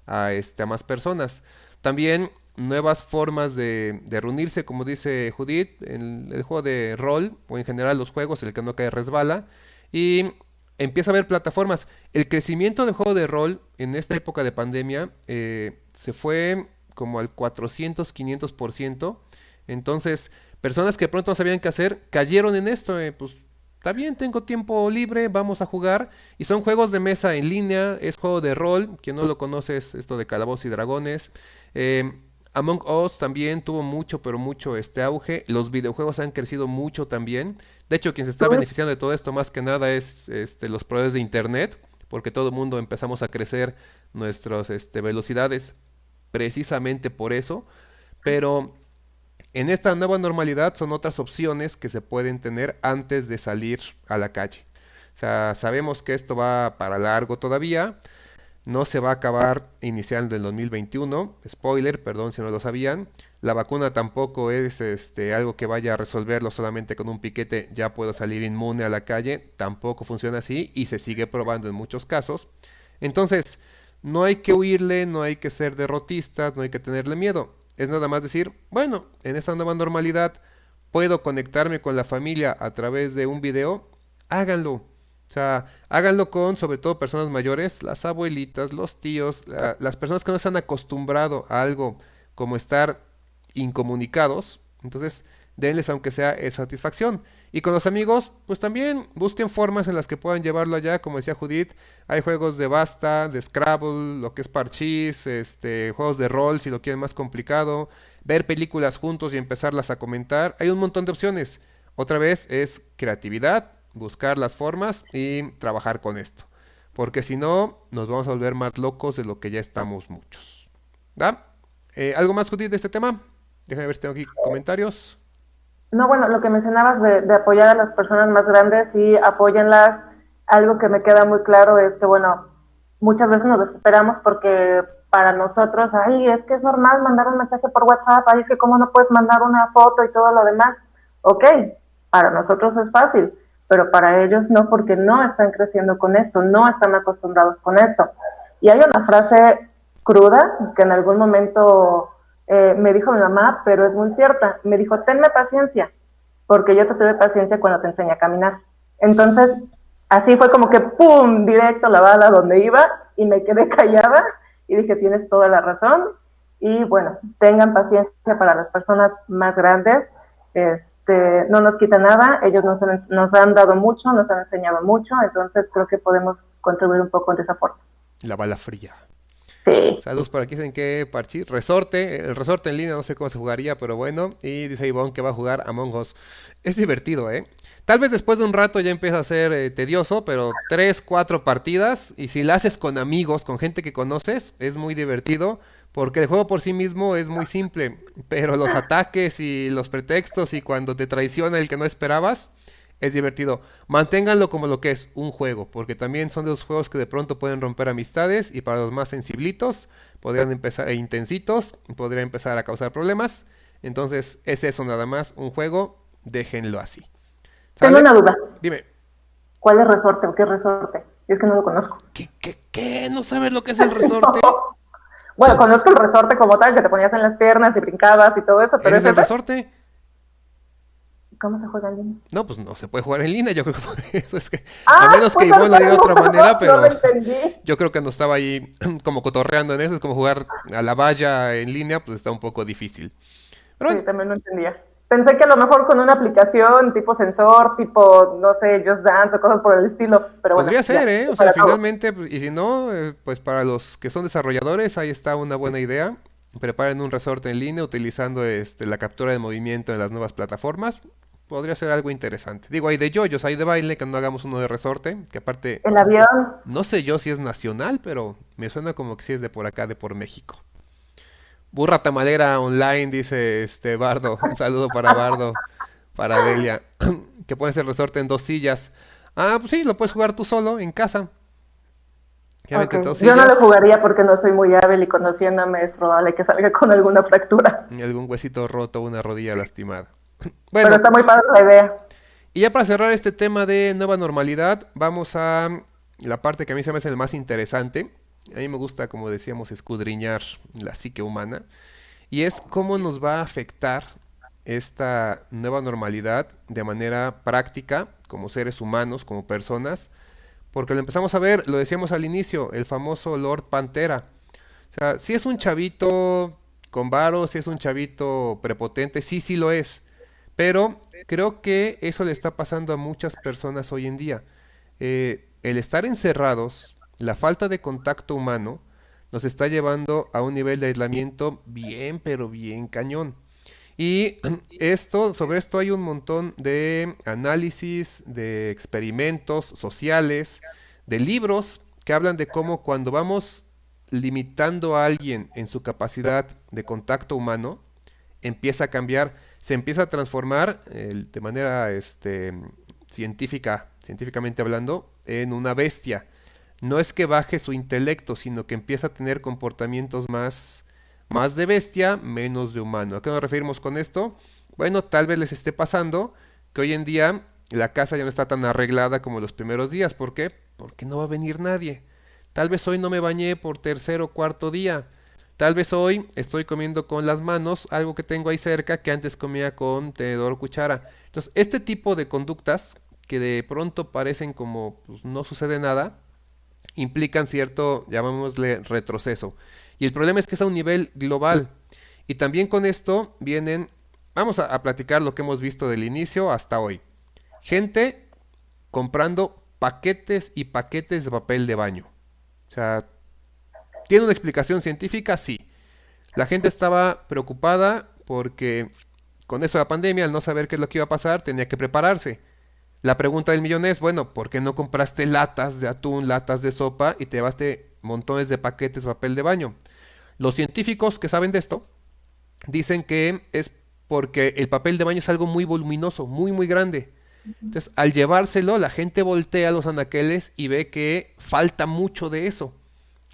A: a, este, a más personas. También nuevas formas de, reunirse, como dice Judith, en el juego de rol, o en general los juegos, el que no cae resbala. Y empieza a haber plataformas. El crecimiento de juego de rol en esta época de pandemia eh, se fue como al 400, 500%. Entonces, personas que pronto no sabían qué hacer, cayeron en esto. Eh, pues, está bien, tengo tiempo libre, vamos a jugar. Y son juegos de mesa en línea, es juego de rol. Quien no lo conoce es esto de Calabozos y Dragones. Eh, Among Us también tuvo mucho, pero mucho este auge. Los videojuegos han crecido mucho también. De hecho, quien se está beneficiando de todo esto más que nada es este, los proveedores de Internet, porque todo el mundo empezamos a crecer nuestras este, velocidades precisamente por eso. Pero en esta nueva normalidad son otras opciones que se pueden tener antes de salir a la calle. O sea, sabemos que esto va para largo todavía. No se va a acabar iniciando el 2021. Spoiler, perdón si no lo sabían. La vacuna tampoco es este, algo que vaya a resolverlo solamente con un piquete, ya puedo salir inmune a la calle. Tampoco funciona así y se sigue probando en muchos casos. Entonces, no hay que huirle, no hay que ser derrotistas, no hay que tenerle miedo. Es nada más decir, bueno, en esta nueva normalidad puedo conectarme con la familia a través de un video, háganlo. O sea, háganlo con sobre todo personas mayores, las abuelitas, los tíos, las personas que no se han acostumbrado a algo como estar incomunicados. Entonces, denles aunque sea satisfacción. Y con los amigos, pues también busquen formas en las que puedan llevarlo allá, como decía Judith, hay juegos de basta, de Scrabble, lo que es parchís, este, juegos de rol si lo quieren más complicado, ver películas juntos y empezarlas a comentar, hay un montón de opciones. Otra vez es creatividad, buscar las formas y trabajar con esto. Porque si no, nos vamos a volver más locos de lo que ya estamos muchos. ¿Va? Eh, ¿Algo más, Judith, de este tema? Déjame ver si tengo aquí comentarios.
B: No, bueno, lo que mencionabas de, apoyar a las personas más grandes y apóyenlas, algo que me queda muy claro es que, bueno, muchas veces nos desesperamos porque para nosotros, ay, es que es normal mandar un mensaje por WhatsApp, ay, es que cómo no puedes mandar una foto y todo lo demás. Ok, para nosotros es fácil, pero para ellos no, porque no están creciendo con esto, no están acostumbrados con esto. Y hay una frase cruda que en algún momento eh, me dijo mi mamá, pero es muy cierta. Me dijo, tenme paciencia, porque yo te tuve paciencia cuando te enseñé a caminar. Entonces, así fue como que, ¡pum!, directo la bala donde iba y me quedé *laughs* callada y dije, tienes toda la razón. Y bueno, tengan paciencia para las personas más grandes. Este, no nos quita nada, ellos nos han, dado mucho, nos han enseñado mucho, entonces creo que podemos contribuir un poco de esa forma.
A: La bala fría. Saludos por aquí, dicen que parchís. Resorte, el resorte en línea, no sé cómo se jugaría, pero bueno. Y dice Ivonne que va a jugar Among Us. Es divertido, ¿eh? Tal vez después de un rato ya empieza a ser eh, tedioso, pero tres, cuatro partidas. Y si la haces con amigos, con gente que conoces, es muy divertido. Porque el juego por sí mismo es muy simple. Pero los ataques y los pretextos y cuando te traiciona el que no esperabas, es divertido. Manténganlo como lo que es, un juego, porque también son de los juegos que de pronto pueden romper amistades y para los más sensiblitos podrían empezar, e intensitos, podrían empezar a causar problemas. Entonces es eso nada más, un juego, déjenlo así.
B: Tengo una duda.
A: Dime.
B: ¿Cuál es resorte o qué resorte? Es que no lo conozco.
A: ¿Qué, qué, qué? ¿No sabes lo que es el resorte? *laughs*
B: Bueno, conozco el resorte como tal, que te ponías en las piernas y brincabas y todo eso, pero
A: ¿Eres el resorte?
B: ¿Cómo se juega en línea?
A: No, pues no se puede jugar en línea, yo creo que por *laughs* eso es que...
B: Ah,
A: a menos que
B: pues,
A: igual lo diga de otra *laughs*
B: no,
A: manera, pero
B: no *laughs*
A: yo creo que no estaba ahí *clears throat* como cotorreando en eso, es como jugar a la valla en línea, pues está un poco difícil. Pero
B: Sí, también lo entendía. Pensé que a lo mejor con una aplicación tipo sensor, tipo, no sé, Just Dance o cosas por el estilo, pero bueno.
A: podría ser,
B: ya,
A: ¿eh? O sea,
B: todo.
A: finalmente, pues, y si no, eh, pues para los que son desarrolladores, ahí está una buena idea. Preparen un resorte en línea utilizando este, la captura de movimiento en las nuevas plataformas. Podría ser algo interesante. Digo, hay de yoyos, hay de baile, que no hagamos uno de resorte, que aparte,
B: El avión,
A: no sé yo si es nacional, pero me suena como que sí es de por acá, de por México. Burra tamalera online, dice este Bardo. *laughs* Un saludo para Bardo, para Delia. *clears throat* Que pones el resorte en dos sillas. Ah, pues sí, lo puedes jugar tú solo, en casa. Ya
B: Yo no lo jugaría porque no soy muy hábil y conociéndome es probable que salga con alguna fractura.
A: y algún huesito roto, una rodilla lastimada.
B: Pero
A: Bueno,
B: está muy padre la idea.
A: y ya para cerrar este tema de nueva normalidad, vamos a la parte que a mí se me hace el más interesante. A mí me gusta, como decíamos, escudriñar la psique humana. Y es cómo nos va a afectar esta nueva normalidad de manera práctica, como seres humanos, como personas. Porque lo empezamos a ver, lo decíamos al inicio, el famoso Lord Pantera. O sea, si es un chavito con varo, si es un chavito prepotente, sí, sí lo es. Pero creo que eso le está pasando a muchas personas hoy en día. Eh, el estar encerrados, la falta de contacto humano, nos está llevando a un nivel de aislamiento bien, pero bien cañón. Y *clears throat* esto, sobre esto hay un montón de análisis, de experimentos sociales, de libros que hablan de cómo cuando vamos limitando a alguien en su capacidad de contacto humano, empieza a cambiar, se empieza a transformar de manera este, científica, científicamente hablando, en una bestia. No es que baje su intelecto, sino que empieza a tener comportamientos más, más de bestia, menos de humano. ¿A qué nos referimos con esto? Bueno, tal vez les esté pasando que hoy en día la casa ya no está tan arreglada como los primeros días. ¿Por qué? Porque no va a venir nadie. Tal vez hoy no me bañé por tercer o cuarto día. Tal vez hoy estoy comiendo con las manos algo que tengo ahí cerca que antes comía con tenedor o cuchara. Entonces, este tipo de conductas que de pronto parecen como pues, no sucede nada, implican cierto, llamémosle, retroceso. Y el problema es que es a un nivel global. Y también con esto vienen, vamos a, a platicar lo que hemos visto del inicio hasta hoy. Gente comprando paquetes y paquetes de papel de baño. O sea, ¿tiene una explicación científica? Sí. La gente estaba preocupada porque con eso de la pandemia, al no saber qué es lo que iba a pasar, tenía que prepararse. La pregunta del millón es, bueno, ¿por qué no compraste latas de atún, latas de sopa y te llevaste montones de paquetes de papel de baño? Los científicos que saben de esto dicen que es porque el papel de baño es algo muy voluminoso, muy, muy grande. Entonces, al llevárselo, la gente voltea los anaqueles y ve que falta mucho de eso.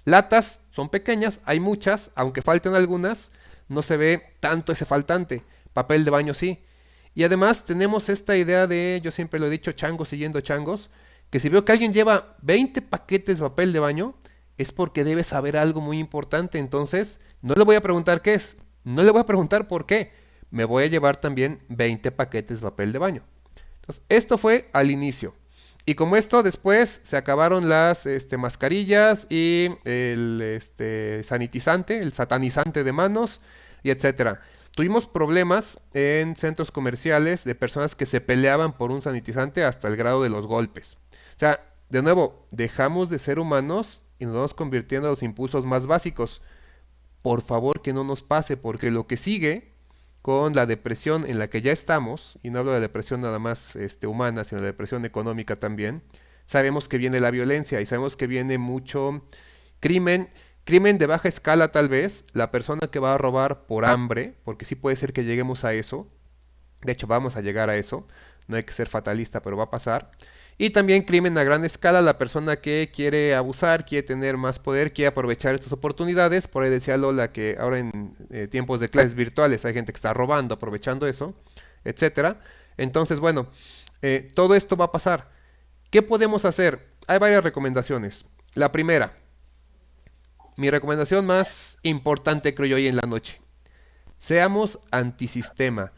A: Latas son pequeñas, hay muchas, aunque falten algunas, no se ve tanto ese faltante. Papel de baño sí. Y además tenemos esta idea de, yo siempre lo he dicho, changos siguiendo changos, que si veo que alguien lleva 20 paquetes de papel de baño, es porque debe saber algo muy importante. Entonces, no le voy a preguntar qué es, no le voy a preguntar por qué. Me voy a llevar también 20 paquetes de papel de baño. Entonces, esto fue al inicio. Y como esto, después se acabaron las este, mascarillas y el este, sanitizante, el satanizante de manos y etcétera. Tuvimos problemas en centros comerciales de personas que se peleaban por un sanitizante hasta el grado de los golpes. O sea, de nuevo, dejamos de ser humanos y nos vamos convirtiendo a los impulsos más básicos. Por favor que no nos pase, porque lo que sigue con la depresión en la que ya estamos, y no hablo de depresión nada más este, humana, sino de depresión económica también, sabemos que viene la violencia y sabemos que viene mucho crimen, crimen de baja escala tal vez, la persona que va a robar por hambre, porque sí puede ser que lleguemos a eso, de hecho vamos a llegar a eso, no hay que ser fatalista, pero va a pasar. Y también crimen a gran escala, la persona que quiere abusar, quiere tener más poder, quiere aprovechar estas oportunidades. Por ahí decía Lola que ahora en eh, tiempos de clases virtuales hay gente que está robando, aprovechando eso, etcétera. Entonces, bueno, eh, todo esto va a pasar. ¿Qué podemos hacer? Hay varias recomendaciones. La primera, mi recomendación más importante creo yo hoy en la noche. Seamos antisistema.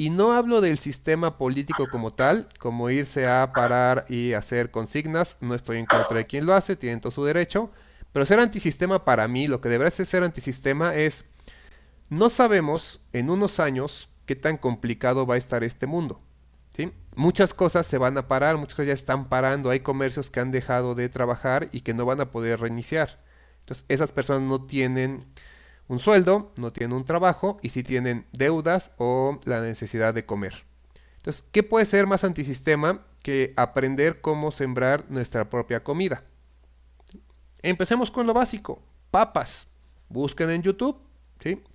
A: Y no hablo del sistema político como tal, como irse a parar y hacer consignas. No estoy en contra de quien lo hace, tienen todo su derecho. Pero ser antisistema para mí, lo que debería ser antisistema es, no sabemos en unos años qué tan complicado va a estar este mundo. ¿sí? Muchas cosas se van a parar, muchas cosas ya están parando, hay comercios que han dejado de trabajar y que no van a poder reiniciar. Entonces, esas personas no tienen un sueldo, no tienen un trabajo y si tienen deudas o la necesidad de comer. Entonces, ¿qué puede ser más antisistema que aprender cómo sembrar nuestra propia comida? Empecemos con lo básico, papas. Busquen en YouTube.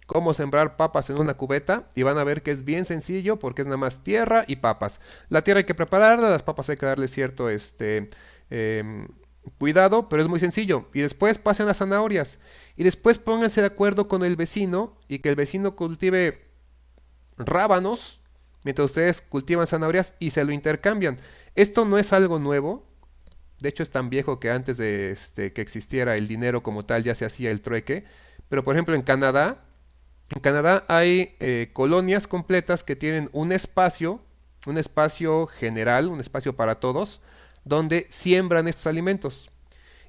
A: Cómo sembrar papas en una cubeta y van a ver que es bien sencillo porque es nada más tierra y papas. La tierra hay que prepararla, las papas hay que darle cierto este, em, Cuidado, pero es muy sencillo. Y después pasen las zanahorias. Y después pónganse de acuerdo con el vecino y que el vecino cultive rábanos mientras ustedes cultivan zanahorias y se lo intercambian. Esto no es algo nuevo. De hecho es tan viejo que antes de este, que existiera el dinero como tal ya se hacía el trueque. Pero por ejemplo en Canadá, en Canadá hay eh, colonias completas que tienen un espacio, un espacio general, un espacio para todos, donde siembran estos alimentos.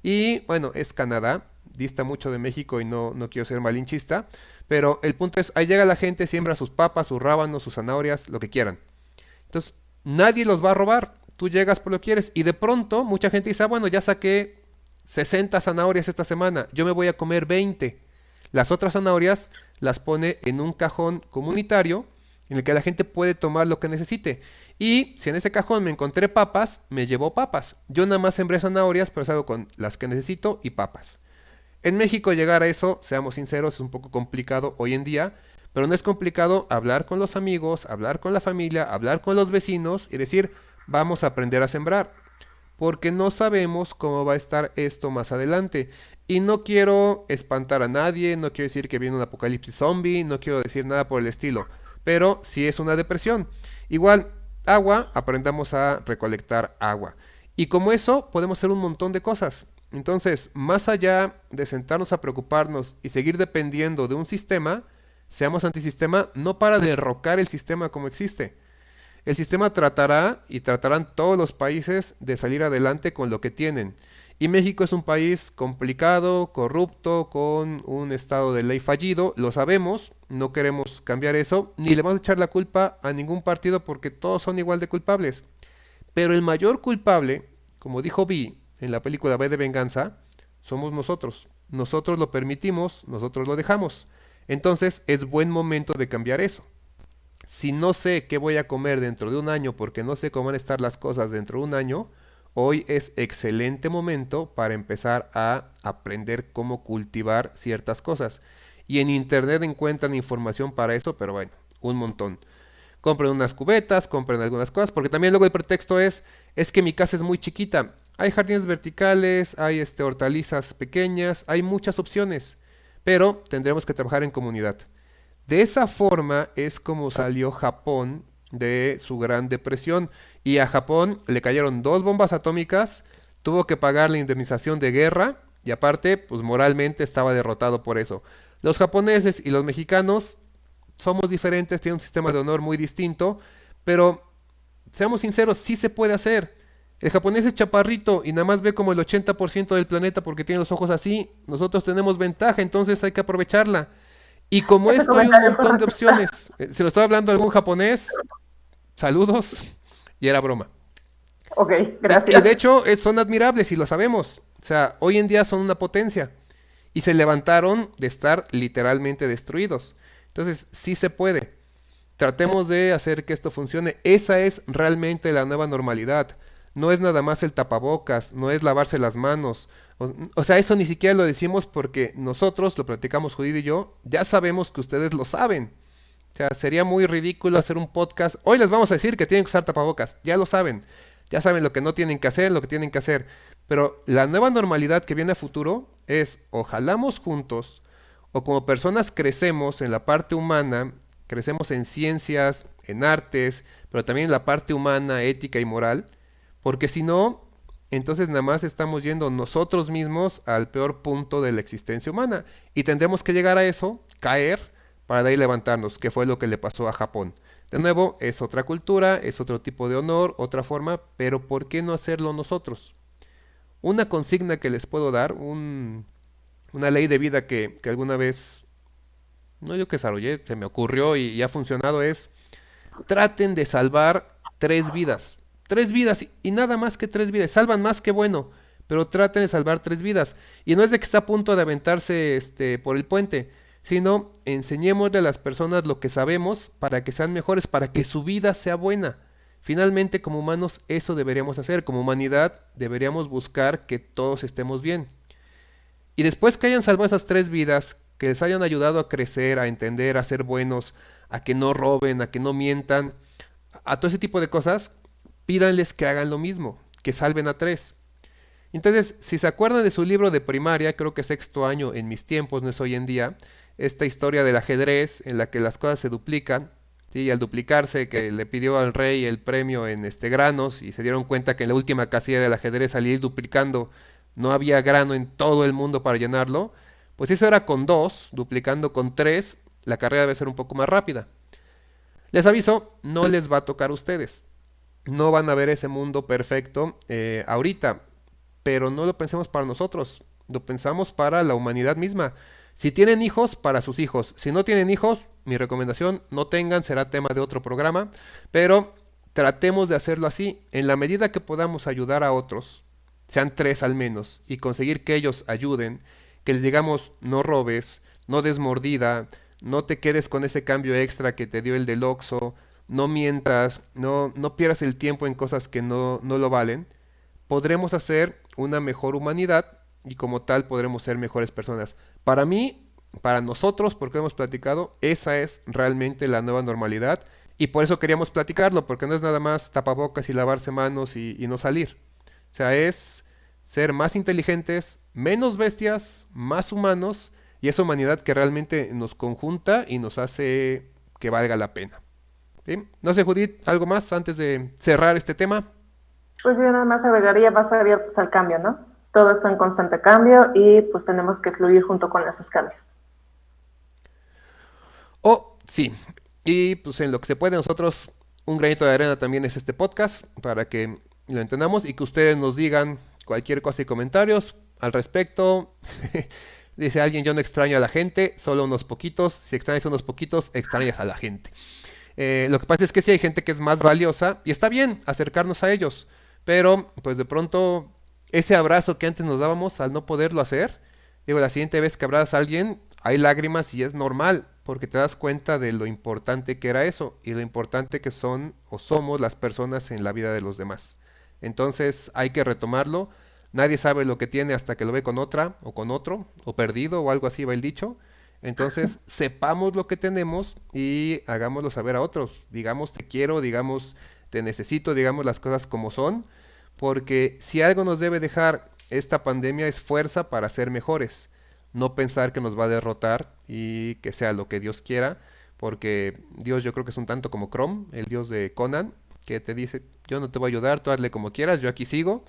A: Y bueno, es Canadá, dista mucho de México y no, no quiero ser malinchista, pero el punto es, ahí llega la gente, siembra sus papas, sus rábanos, sus zanahorias, lo que quieran. Entonces, nadie los va a robar, tú llegas por lo que quieres y de pronto mucha gente dice, ah, bueno, ya saqué 60 zanahorias esta semana, yo me voy a comer 20. Las otras zanahorias las pone en un cajón comunitario en el que la gente puede tomar lo que necesite. Y si en ese cajón me encontré papas, me llevo papas. Yo nada más sembré zanahorias, pero salgo con las que necesito y papas. En México llegar a eso, seamos sinceros, es un poco complicado hoy en día, pero no es complicado hablar con los amigos, hablar con la familia, hablar con los vecinos y decir, vamos a aprender a sembrar. Porque no sabemos cómo va a estar esto más adelante. Y no quiero espantar a nadie, no quiero decir que viene un apocalipsis zombie, no quiero decir nada por el estilo. Pero si es una depresión. Igual, agua, aprendamos a recolectar agua. Y como eso, podemos hacer un montón de cosas. Entonces, más allá de sentarnos a preocuparnos y seguir dependiendo de un sistema, seamos antisistema no para derrocar el sistema como existe. El sistema tratará y tratarán todos los países de salir adelante con lo que tienen. Y México es un país complicado, corrupto, con un estado de ley fallido, lo sabemos, no queremos cambiar eso, ni le vamos a echar la culpa a ningún partido porque todos son igual de culpables. Pero el mayor culpable, como dijo Vi en la película B de Venganza, somos nosotros. Nosotros lo permitimos, nosotros lo dejamos. Entonces es buen momento de cambiar eso. Si no sé qué voy a comer dentro de un año porque no sé cómo van a estar las cosas dentro de un año, hoy es excelente momento para empezar a aprender cómo cultivar ciertas cosas. Y en internet encuentran información para eso, pero bueno, un montón. Compren unas cubetas, compren algunas cosas, porque también luego el pretexto es, es que mi casa es muy chiquita. Hay jardines verticales, hay este, hortalizas pequeñas, hay muchas opciones, pero tendremos que trabajar en comunidad. De esa forma es como salió Japón de su gran depresión y a Japón le cayeron dos bombas atómicas, tuvo que pagar la indemnización de guerra y aparte, pues moralmente estaba derrotado por eso. Los japoneses y los mexicanos somos diferentes, tienen un sistema de honor muy distinto, pero seamos sinceros, sí se puede hacer. El japonés es chaparrito y nada más ve como el 80% del planeta porque tiene los ojos así. Nosotros tenemos ventaja, entonces hay que aprovecharla. Y como esto hay un montón de opciones. Eh, se lo estoy hablando a algún japonés, saludos, y era broma.
B: Ok, gracias.
A: Y de hecho son admirables y lo sabemos. O sea, hoy en día son una potencia. Y se levantaron de estar literalmente destruidos. Entonces, sí se puede. Tratemos de hacer que esto funcione. Esa es realmente la nueva normalidad. No es nada más el tapabocas, no es lavarse las manos, o, sea, eso ni siquiera lo decimos porque nosotros, lo platicamos Judith y yo, ya sabemos que ustedes lo saben. O sea, sería muy ridículo hacer un podcast. Hoy les vamos a decir que tienen que usar tapabocas. Ya lo saben. Ya saben lo que no tienen que hacer, lo que tienen que hacer. Pero la nueva normalidad que viene a futuro es o jalamos juntos o como personas crecemos en la parte humana, crecemos en ciencias, en artes, pero también en la parte humana, ética y moral, porque si no, entonces nada más estamos yendo nosotros mismos al peor punto de la existencia humana. Y tendremos que llegar a eso, caer, para de ahí levantarnos, que fue lo que le pasó a Japón. De nuevo, es otra cultura, es otro tipo de honor, otra forma, pero ¿por qué no hacerlo nosotros? Una consigna que les puedo dar, un, una ley de vida que, que, alguna vez, no yo que desarrollé, se me ocurrió y, y ha funcionado es, traten de salvar tres vidas. Tres vidas y nada más que tres vidas. Salvan más que bueno, pero traten de salvar tres vidas. Y no es de que está a punto de aventarse este, por el puente, sino enseñémosle a las personas lo que sabemos para que sean mejores, para que su vida sea buena. Finalmente, como humanos, eso deberíamos hacer. Como humanidad, deberíamos buscar que todos estemos bien. Y después que hayan salvado esas tres vidas, que les hayan ayudado a crecer, a entender, a ser buenos, a que no roben, a que no mientan, a todo ese tipo de cosas, pídanles que hagan lo mismo, que salven a tres. Entonces, si se acuerdan de su libro de primaria, creo que sexto año en mis tiempos, no es hoy en día, esta historia del ajedrez en la que las cosas se duplican, y al duplicarse que le pidió al rey el premio en este granos y se dieron cuenta que en la última casilla del ajedrez al ir duplicando no había grano en todo el mundo para llenarlo, pues eso era con dos, duplicando con tres, la carrera debe ser un poco más rápida. Les aviso, no les va a tocar a ustedes no van a ver ese mundo perfecto eh, ahorita, pero no lo pensemos para nosotros, lo pensamos para la humanidad misma. Si tienen hijos, para sus hijos. Si no tienen hijos, mi recomendación, no tengan, será tema de otro programa, pero tratemos de hacerlo así. En la medida que podamos ayudar a otros, sean tres al menos, y conseguir que ellos ayuden, que les digamos no robes, no desmordida, no te quedes con ese cambio extra que te dio el del Oxo, no mientas, no, no pierdas el tiempo en cosas que no, no lo valen, podremos hacer una mejor humanidad y como tal podremos ser mejores personas. Para mí, para nosotros, porque hemos platicado, esa es realmente la nueva normalidad y por eso queríamos platicarlo, porque no es nada más tapabocas y lavarse manos y, no salir. O sea, es ser más inteligentes, menos bestias, más humanos y esa humanidad que realmente nos conjunta y nos hace que valga la pena. No sé, Judith, ¿algo más antes de cerrar este tema?
B: Pues yo nada más agregaría más abiertos al cambio, ¿no? Todo está en constante cambio y pues tenemos que fluir junto con esos cambios.
A: Oh, sí. Y pues en lo que se puede nosotros, un granito de arena también es este podcast para que lo entendamos y que ustedes nos digan cualquier cosa y comentarios al respecto. *laughs* Dice alguien, yo no extraño a la gente, solo unos poquitos. Si extrañas a unos poquitos, extrañas a la gente. Eh, lo que pasa es que sí hay gente que es más valiosa y está bien acercarnos a ellos, pero pues de pronto ese abrazo que antes nos dábamos al no poderlo hacer, digo, la siguiente vez que abrazas a alguien hay lágrimas y es normal, porque te das cuenta de lo importante que era eso y lo importante que son o somos las personas en la vida de los demás. Entonces hay que retomarlo. Nadie sabe lo que tiene hasta que lo ve con otra o con otro o perdido o algo así va el dicho. Entonces, sepamos lo que tenemos y hagámoslo saber a otros. Digamos te quiero, digamos te necesito, digamos las cosas como son, porque si algo nos debe dejar esta pandemia es fuerza para ser mejores, no pensar que nos va a derrotar y que sea lo que Dios quiera, porque Dios yo creo que es un tanto como Chrome, el dios de Conan, que te dice, yo no te voy a ayudar, tú hazle como quieras, yo aquí sigo.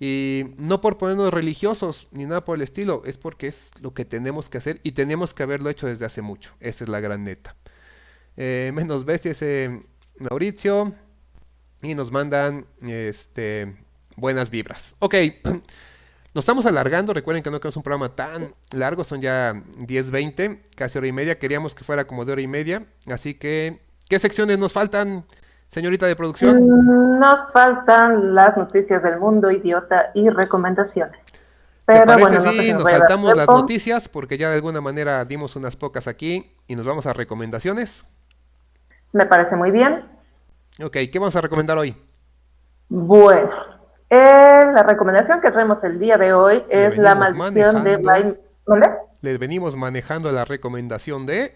A: Y no por ponernos religiosos ni nada por el estilo, es porque es lo que tenemos que hacer y tenemos que haberlo hecho desde hace mucho. Esa es la gran neta. Eh, menos bestia ese Mauricio. Y nos mandan este, buenas vibras. Ok, *clears throat* nos estamos alargando. Recuerden que no queremos un programa tan largo, son ya 10, 20, casi hora y media. Queríamos que fuera como de hora y media. Así que, ¿qué secciones nos faltan? Señorita de producción.
B: Mm, nos faltan las noticias del mundo idiota y recomendaciones.
A: Pero ¿Te parece bueno, nos saltamos las noticias porque ya de alguna manera dimos unas pocas aquí y nos vamos a recomendaciones?
B: Me parece muy bien.
A: Ok, ¿qué vamos a recomendar hoy?
B: Bueno, eh, la recomendación que traemos el día de hoy es la maldición de Bly...
A: ¿Dónde? Les venimos manejando la recomendación de...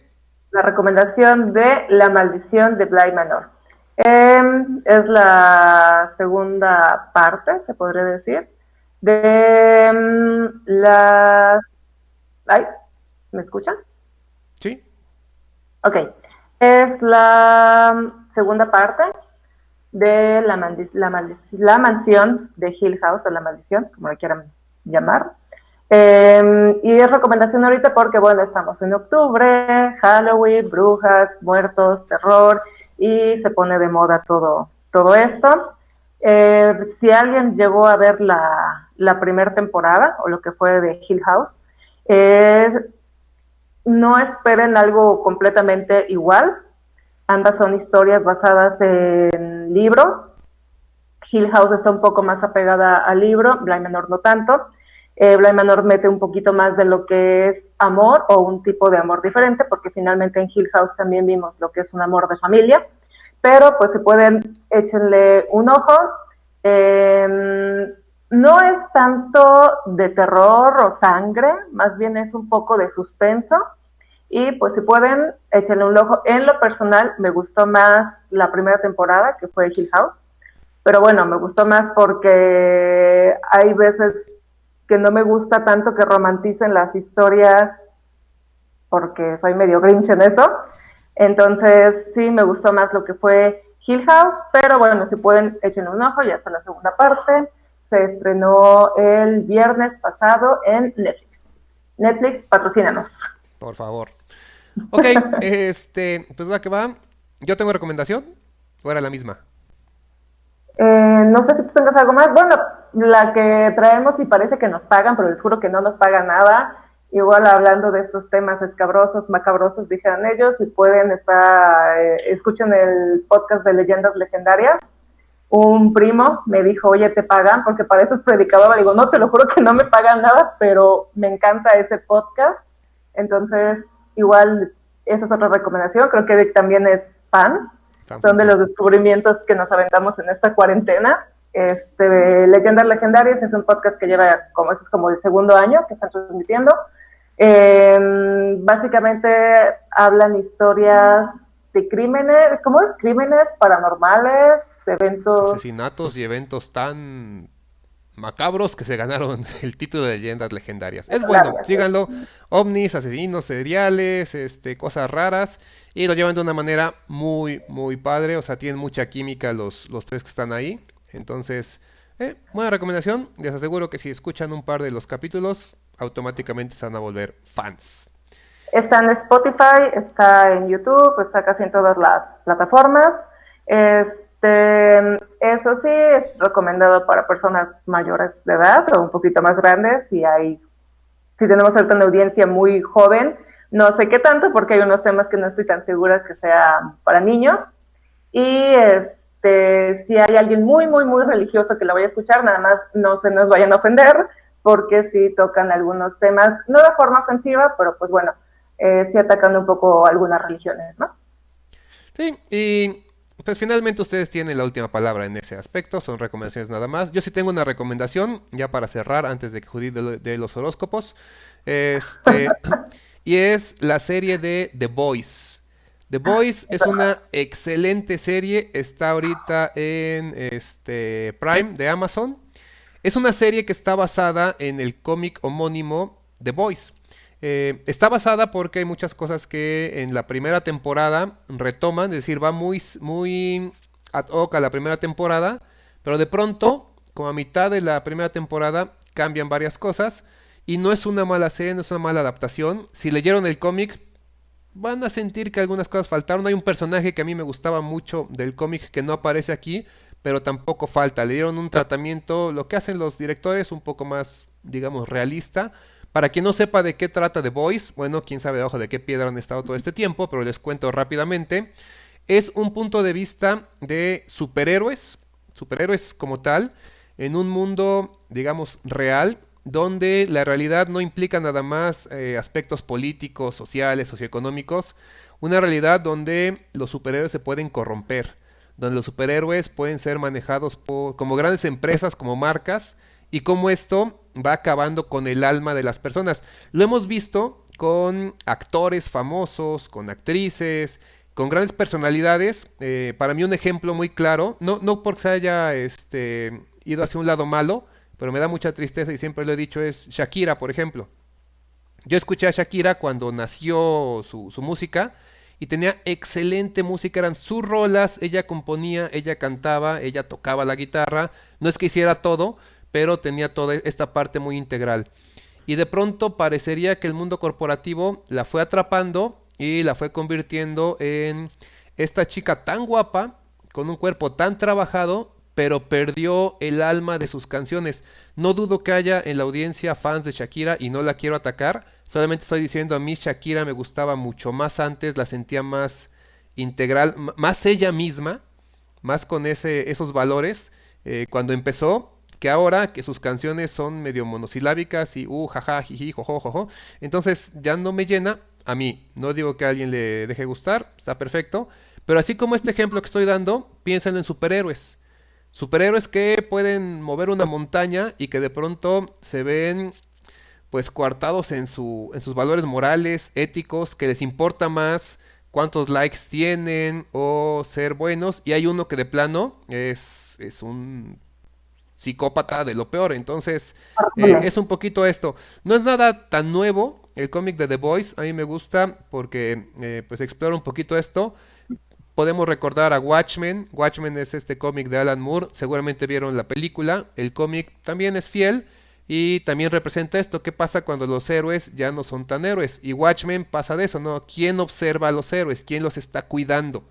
B: La recomendación de La maldición de Bly Manor. Em, es la segunda parte, se podría decir, de la... ¿Ay? ¿Me escuchan?
A: Sí.
B: Ok. Es la segunda parte de la, la, mansión de Hill House, o la maldición, como le quieran llamar. Em, y es recomendación ahorita porque, bueno, estamos en octubre, Halloween, brujas, muertos, terror, y se pone de moda todo, todo esto. Eh, si alguien llegó a ver la, la primera temporada, o lo que fue de Hill House, no esperen algo completamente igual. Ambas son historias basadas en libros. Hill House está un poco más apegada al libro, Blind Menor no tanto. Eh, Blind Manor mete un poquito más de lo que es amor o un tipo de amor diferente, porque finalmente en Hill House también vimos lo que es un amor de familia. Pero pues si pueden, échenle un ojo. Em, no es tanto de terror o sangre, más bien es un poco de suspenso. Y pues si pueden, échenle un ojo. En lo personal, me gustó más la primera temporada, que fue Hill House. Pero bueno, me gustó más porque hay veces que no me gusta tanto que romanticen las historias, porque soy medio grinch en eso. Entonces, sí, me gustó más lo que fue Hill House, pero bueno, si pueden, échenle un ojo, ya está la segunda parte. Se estrenó el viernes pasado en Netflix. Netflix, patrocínanos.
A: Por favor. Ok, este, pues va que va. Yo tengo recomendación, o era la misma.
B: Eh, no sé si tú tengas algo más. Bueno, la que traemos y parece que nos pagan, pero les juro que no nos pagan nada. Igual hablando de estos temas escabrosos, macabrosos, dijeron ellos, y pueden estar, eh, escuchen el podcast de Leyendas Legendarias. Un primo me dijo, oye, ¿te pagan? Porque para eso es predicadora. Digo, no, te lo juro que no me pagan nada, pero me encanta ese podcast. Entonces, igual, esa es otra recomendación. Creo que Vic también es fan. Son de los descubrimientos que nos aventamos en esta cuarentena. Este, Leyendas Legendarias es un podcast que lleva como, es como el segundo año que están transmitiendo. Em, básicamente hablan historias de crímenes, ¿cómo es? Crímenes paranormales, eventos.
A: Asesinatos y eventos tan macabros que se ganaron *laughs* el título de leyendas legendarias. Es bueno, síganlo. ovnis, asesinos seriales, este, cosas raras. Y lo llevan de una manera muy, muy padre. O sea, tienen mucha química los, los tres que están ahí. Entonces, eh, buena recomendación. Les aseguro que si escuchan un par de los capítulos, automáticamente se van a volver fans.
B: Está en Spotify, está en YouTube, está casi en todas las plataformas. Este, eso sí, es recomendado para personas mayores de edad o un poquito más grandes. Si hay, si tenemos una audiencia muy joven, no sé qué tanto, porque hay unos temas que no estoy tan segura que sean para niños. Y este, si hay alguien muy, muy, muy religioso que la vaya a escuchar, nada más no se nos vayan a ofender, porque sí tocan algunos temas, no de forma ofensiva, pero pues bueno, eh, sí atacando un poco algunas religiones, ¿no?
A: Sí, y pues finalmente ustedes tienen la última palabra en ese aspecto, son recomendaciones nada más. Yo sí tengo una recomendación, ya para cerrar, antes de que Judith de, los horóscopos, este, y es la serie de The Boys. The Boys es una excelente serie, está ahorita en este Prime de Amazon. Es una serie que está basada en el cómic homónimo The Boys. Eh, está basada porque hay muchas cosas que en la primera temporada retoman, es decir, va muy, muy ad hoc a la primera temporada, pero de pronto, como a mitad de la primera temporada, cambian varias cosas. Y no es una mala serie, no es una mala adaptación. Si leyeron el cómic, van a sentir que algunas cosas faltaron. Hay un personaje que a mí me gustaba mucho del cómic que no aparece aquí, pero tampoco falta. Le dieron un tratamiento, lo que hacen los directores, un poco más, digamos, realista para quien no sepa de qué trata The Voice, bueno, quién sabe debajo de qué piedra han estado todo este tiempo, pero les cuento rápidamente. Es un punto de vista de superhéroes, superhéroes como tal, en un mundo, digamos, real, donde la realidad no implica nada más eh, aspectos políticos, sociales, socioeconómicos, una realidad donde los superhéroes se pueden corromper, donde los superhéroes pueden ser manejados como grandes empresas, como marcas, y cómo esto va acabando con el alma de las personas. Lo hemos visto con actores famosos, con actrices, con grandes personalidades. Eh, para mí un ejemplo muy claro, no, no porque se haya este, ido hacia un lado malo, pero me da mucha tristeza y siempre lo he dicho, es Shakira, por ejemplo. Yo escuché a Shakira cuando nació su, su música y tenía excelente música, eran sus rolas, ella componía, ella cantaba, ella tocaba la guitarra, no es que hiciera todo, pero tenía toda esta parte muy integral. Y de pronto parecería que el mundo corporativo la fue atrapando y la fue convirtiendo en esta chica tan guapa, con un cuerpo tan trabajado, pero perdió el alma de sus canciones. No dudo que haya en la audiencia fans de Shakira y no la quiero atacar, solamente estoy diciendo a mí Shakira me gustaba mucho más antes, la sentía más integral, más ella misma, más con ese, esos valores. Eh, cuando empezó, que ahora que sus canciones son medio monosilábicas y uh, jaja, jiji, jojo, jojo, entonces ya no me llena a mí. No digo que a alguien le deje gustar, está perfecto, pero así como este ejemplo que estoy dando, piensen en superhéroes. Superhéroes que pueden mover una montaña y que de pronto se ven pues coartados en, su, en sus valores morales, éticos, que les importa más cuántos likes tienen o ser buenos. Y hay uno que de plano es, es un psicópata de lo peor. Entonces, eh, es un poquito esto. No es nada tan nuevo. El cómic de The Boys a mí me gusta porque eh, pues explora un poquito esto. Podemos recordar a Watchmen. Watchmen es este cómic de Alan Moore. Seguramente vieron la película. El cómic también es fiel. Y también representa esto, ¿qué pasa cuando los héroes ya no son tan héroes? Y Watchmen pasa de eso, ¿no? ¿Quién observa a los héroes? ¿Quién los está cuidando?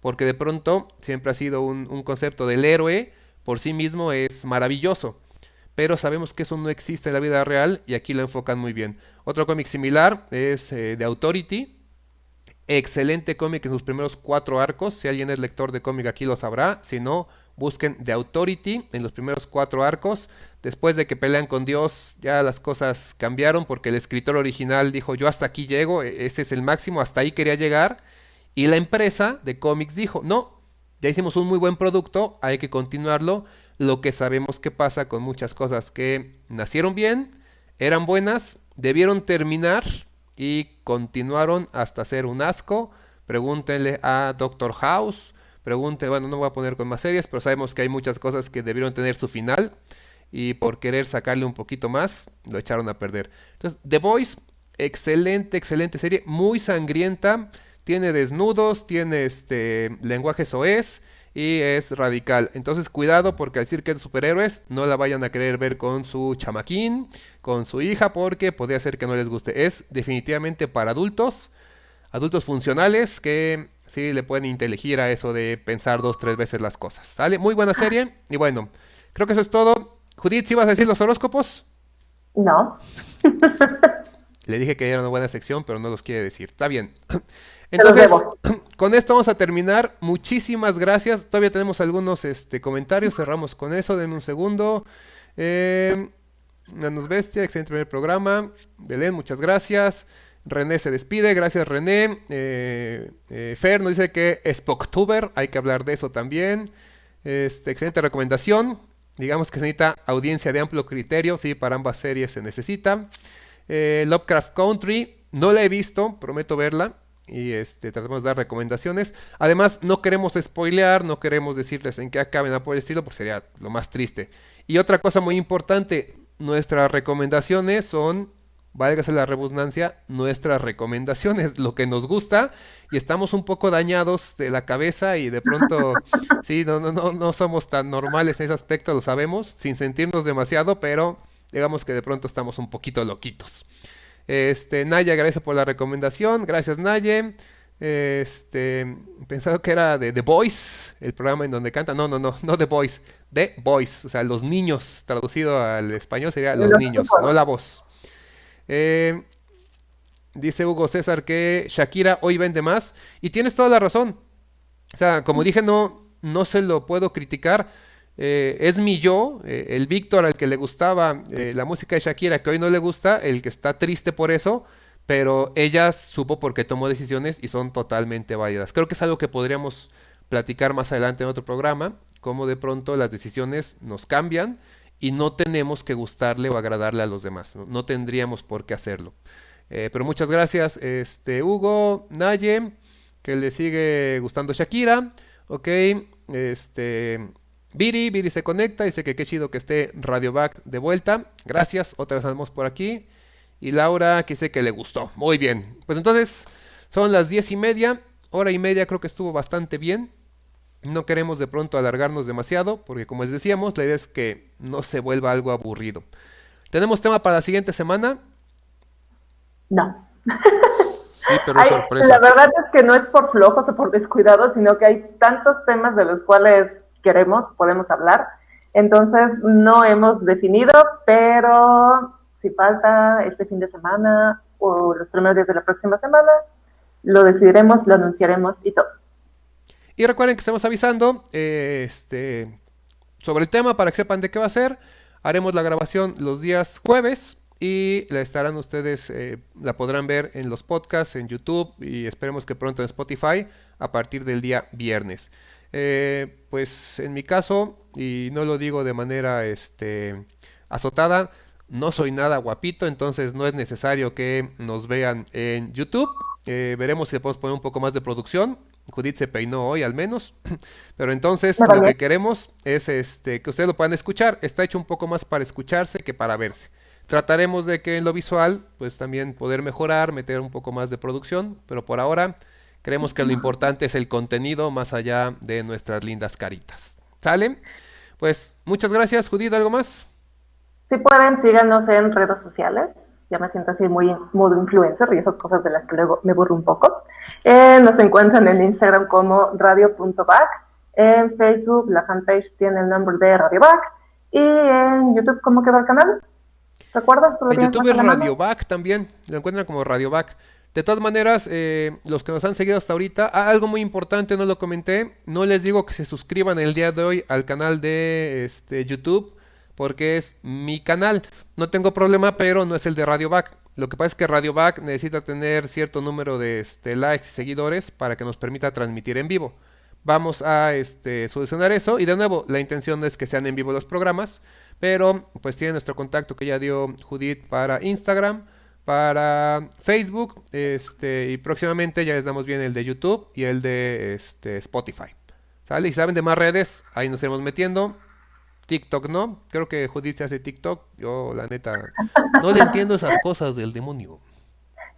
A: Porque de pronto siempre ha sido un, un concepto del héroe por sí mismo es maravilloso. Pero sabemos que eso no existe en la vida real y aquí lo enfocan muy bien. Otro cómic similar es eh, The Authority. Excelente cómic en sus primeros cuatro arcos. Si alguien es lector de cómic aquí lo sabrá. Si no, busquen The Authority en los primeros cuatro arcos. Después de que pelean con Dios, ya las cosas cambiaron porque el escritor original dijo yo hasta aquí llego, e-, ese es el máximo, hasta ahí quería llegar. Y la empresa de cómics dijo, no, ya hicimos un muy buen producto, hay que continuarlo. Lo que sabemos que pasa con muchas cosas que nacieron bien, eran buenas, debieron terminar y continuaron hasta ser un asco. Pregúntenle a Doctor House, pregúntenle, bueno, no voy a poner con más series, pero sabemos que hay muchas cosas que debieron tener su final y por querer sacarle un poquito más, lo echaron a perder. Entonces, The Voice, excelente, excelente serie, muy sangrienta tiene desnudos, tiene este lenguaje soez y es radical. Entonces cuidado porque al decir que es superhéroes no la vayan a querer ver con su chamaquín, con su hija porque podría ser que no les guste. Es definitivamente para adultos, adultos funcionales que sí le pueden inteligir a eso de pensar dos, tres veces las cosas. ¿Sale? Muy buena serie y bueno, creo que eso es todo. Judith, ¿sí vas a decir los horóscopos?
B: No. *laughs*
A: Le dije que era una buena sección, pero no los quiere decir. Está bien. *clears throat* Entonces, *clears throat* con esto vamos a terminar. Muchísimas gracias. Todavía tenemos algunos este, comentarios. Cerramos con eso. Denme un segundo. Eh, Nanos Bestia, excelente primer programa. Belén, muchas gracias. René se despide, gracias René. Eh, eh, Fer nos dice que es Spocktuber, hay que hablar de eso también. Este, excelente recomendación. Digamos que se necesita audiencia de amplio criterio, sí, para ambas series se necesita. Eh, Lovecraft Country, no la he visto, prometo verla y este, tratamos de dar recomendaciones. Además, no queremos spoilear, no queremos decirles en qué acaben a por el estilo, pues sería lo más triste. Y otra cosa muy importante, nuestras recomendaciones son, válgase la redundancia, nuestras recomendaciones, lo que nos gusta, y estamos un poco dañados de la cabeza y de pronto, *laughs* sí, no, no, no, no somos tan normales en ese aspecto, lo sabemos, sin sentirnos demasiado, pero digamos que de pronto estamos un poquito loquitos. Este, Naye agradece por la recomendación. Gracias, Naye. Este, pensado que era de The Boys, el programa en donde canta. No, no, no, no The Boys, The Boys, o sea, los niños, traducido al español sería los, niños, no la voz. Eh, dice Hugo César que Shakira hoy vende más y tienes toda la razón. O sea, como dije, no, no se lo puedo criticar eh, es mi yo, eh, el Víctor al que le gustaba eh, la música de Shakira, que hoy no le gusta, el que está triste por eso, pero ella supo por qué tomó decisiones y son totalmente válidas. Creo que es algo que podríamos platicar más adelante en otro programa, cómo de pronto las decisiones nos cambian y no tenemos que gustarle o agradarle a los demás, no, tendríamos por qué hacerlo. pero muchas gracias, este Hugo, Naye, que le sigue gustando Shakira, ok, este Viri, Viri se conecta, dice que qué chido que esté Radio Back de vuelta. Gracias, otra vez andamos por aquí. Y Laura, que dice que le gustó. Muy bien. Pues entonces, son las diez y media. hora y media creo que estuvo bastante bien. No queremos de pronto alargarnos demasiado, porque como les decíamos, la idea es que no se vuelva algo aburrido. ¿Tenemos tema para la siguiente semana?
B: No.
A: Sí, pero es sorpresa.
B: La verdad es que no es por flojos o por descuidados, sino que hay tantos temas de los cuales queremos, podemos hablar. Entonces no hemos definido, pero si falta este fin de semana o los primeros días de la próxima semana, lo decidiremos, lo anunciaremos y todo.
A: Y recuerden que estamos avisando eh, este, sobre el tema para que sepan de qué va a ser. Haremos la grabación los días jueves y la estarán ustedes, eh, la podrán ver en los podcasts, en YouTube y esperemos que pronto en Spotify a partir del día viernes. Eh, pues en mi caso, y no lo digo de manera este, azotada, no soy nada guapito, entonces no es necesario que nos vean en YouTube. Eh, veremos si podemos poner un poco más de producción. Judith se peinó hoy al menos. *clears throat* Pero entonces lo que queremos es este, que ustedes lo puedan escuchar. Está hecho un poco más para escucharse que para verse. Trataremos de que en lo visual, pues también poder mejorar, meter un poco más de producción. Pero por ahora creemos que lo importante es el contenido más allá de nuestras lindas caritas. ¿Sale? Pues muchas gracias, Judith. ¿Algo más?
B: Si pueden, síganos en redes sociales ya me siento así muy modo influencer y esas cosas de las que luego me burro un poco. Eh, nos encuentran en Instagram como radio.back, en Facebook la fanpage tiene el nombre de Radio Back y en YouTube, ¿cómo queda el canal? ¿Recuerdas?
A: En YouTube es Radio Back también, lo encuentran como Radio Back. De todas maneras, eh, los que nos han seguido hasta ahorita, ah, algo muy importante, no lo comenté, no les digo que se suscriban el día de hoy al canal de este, YouTube porque es mi canal. No tengo problema, pero no es el de Radio Back. Lo que pasa es que Radio Back necesita tener cierto número de este, likes y seguidores para que nos permita transmitir en vivo. Vamos a este, solucionar eso y de nuevo la intención es que sean en vivo los programas, pero pues tiene nuestro contacto que ya dio Judith para Instagram, para Facebook este, y próximamente ya les damos bien el de YouTube y el de este, Spotify. ¿Sale? Y saben de más redes, ahí nos iremos metiendo. TikTok no, creo que Judith se hace TikTok, yo la neta no le entiendo esas cosas del demonio.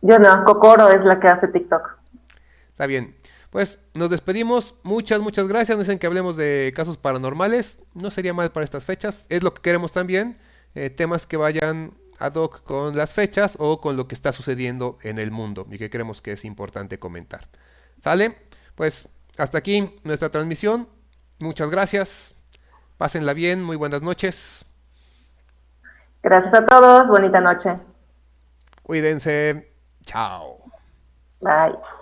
B: Yo no, Cocoro es la que hace TikTok.
A: Está bien, pues nos despedimos, muchas, muchas gracias, no dicen que hablemos de casos paranormales, no sería mal para estas fechas, es lo que queremos también, eh, temas que vayan ad hoc con las fechas o con lo que está sucediendo en el mundo y que creemos que es importante comentar. ¿Sale? Pues hasta aquí nuestra transmisión, muchas gracias. Pásenla bien, muy buenas noches.
B: Gracias a todos, bonita noche.
A: Cuídense. Chao.
B: Bye.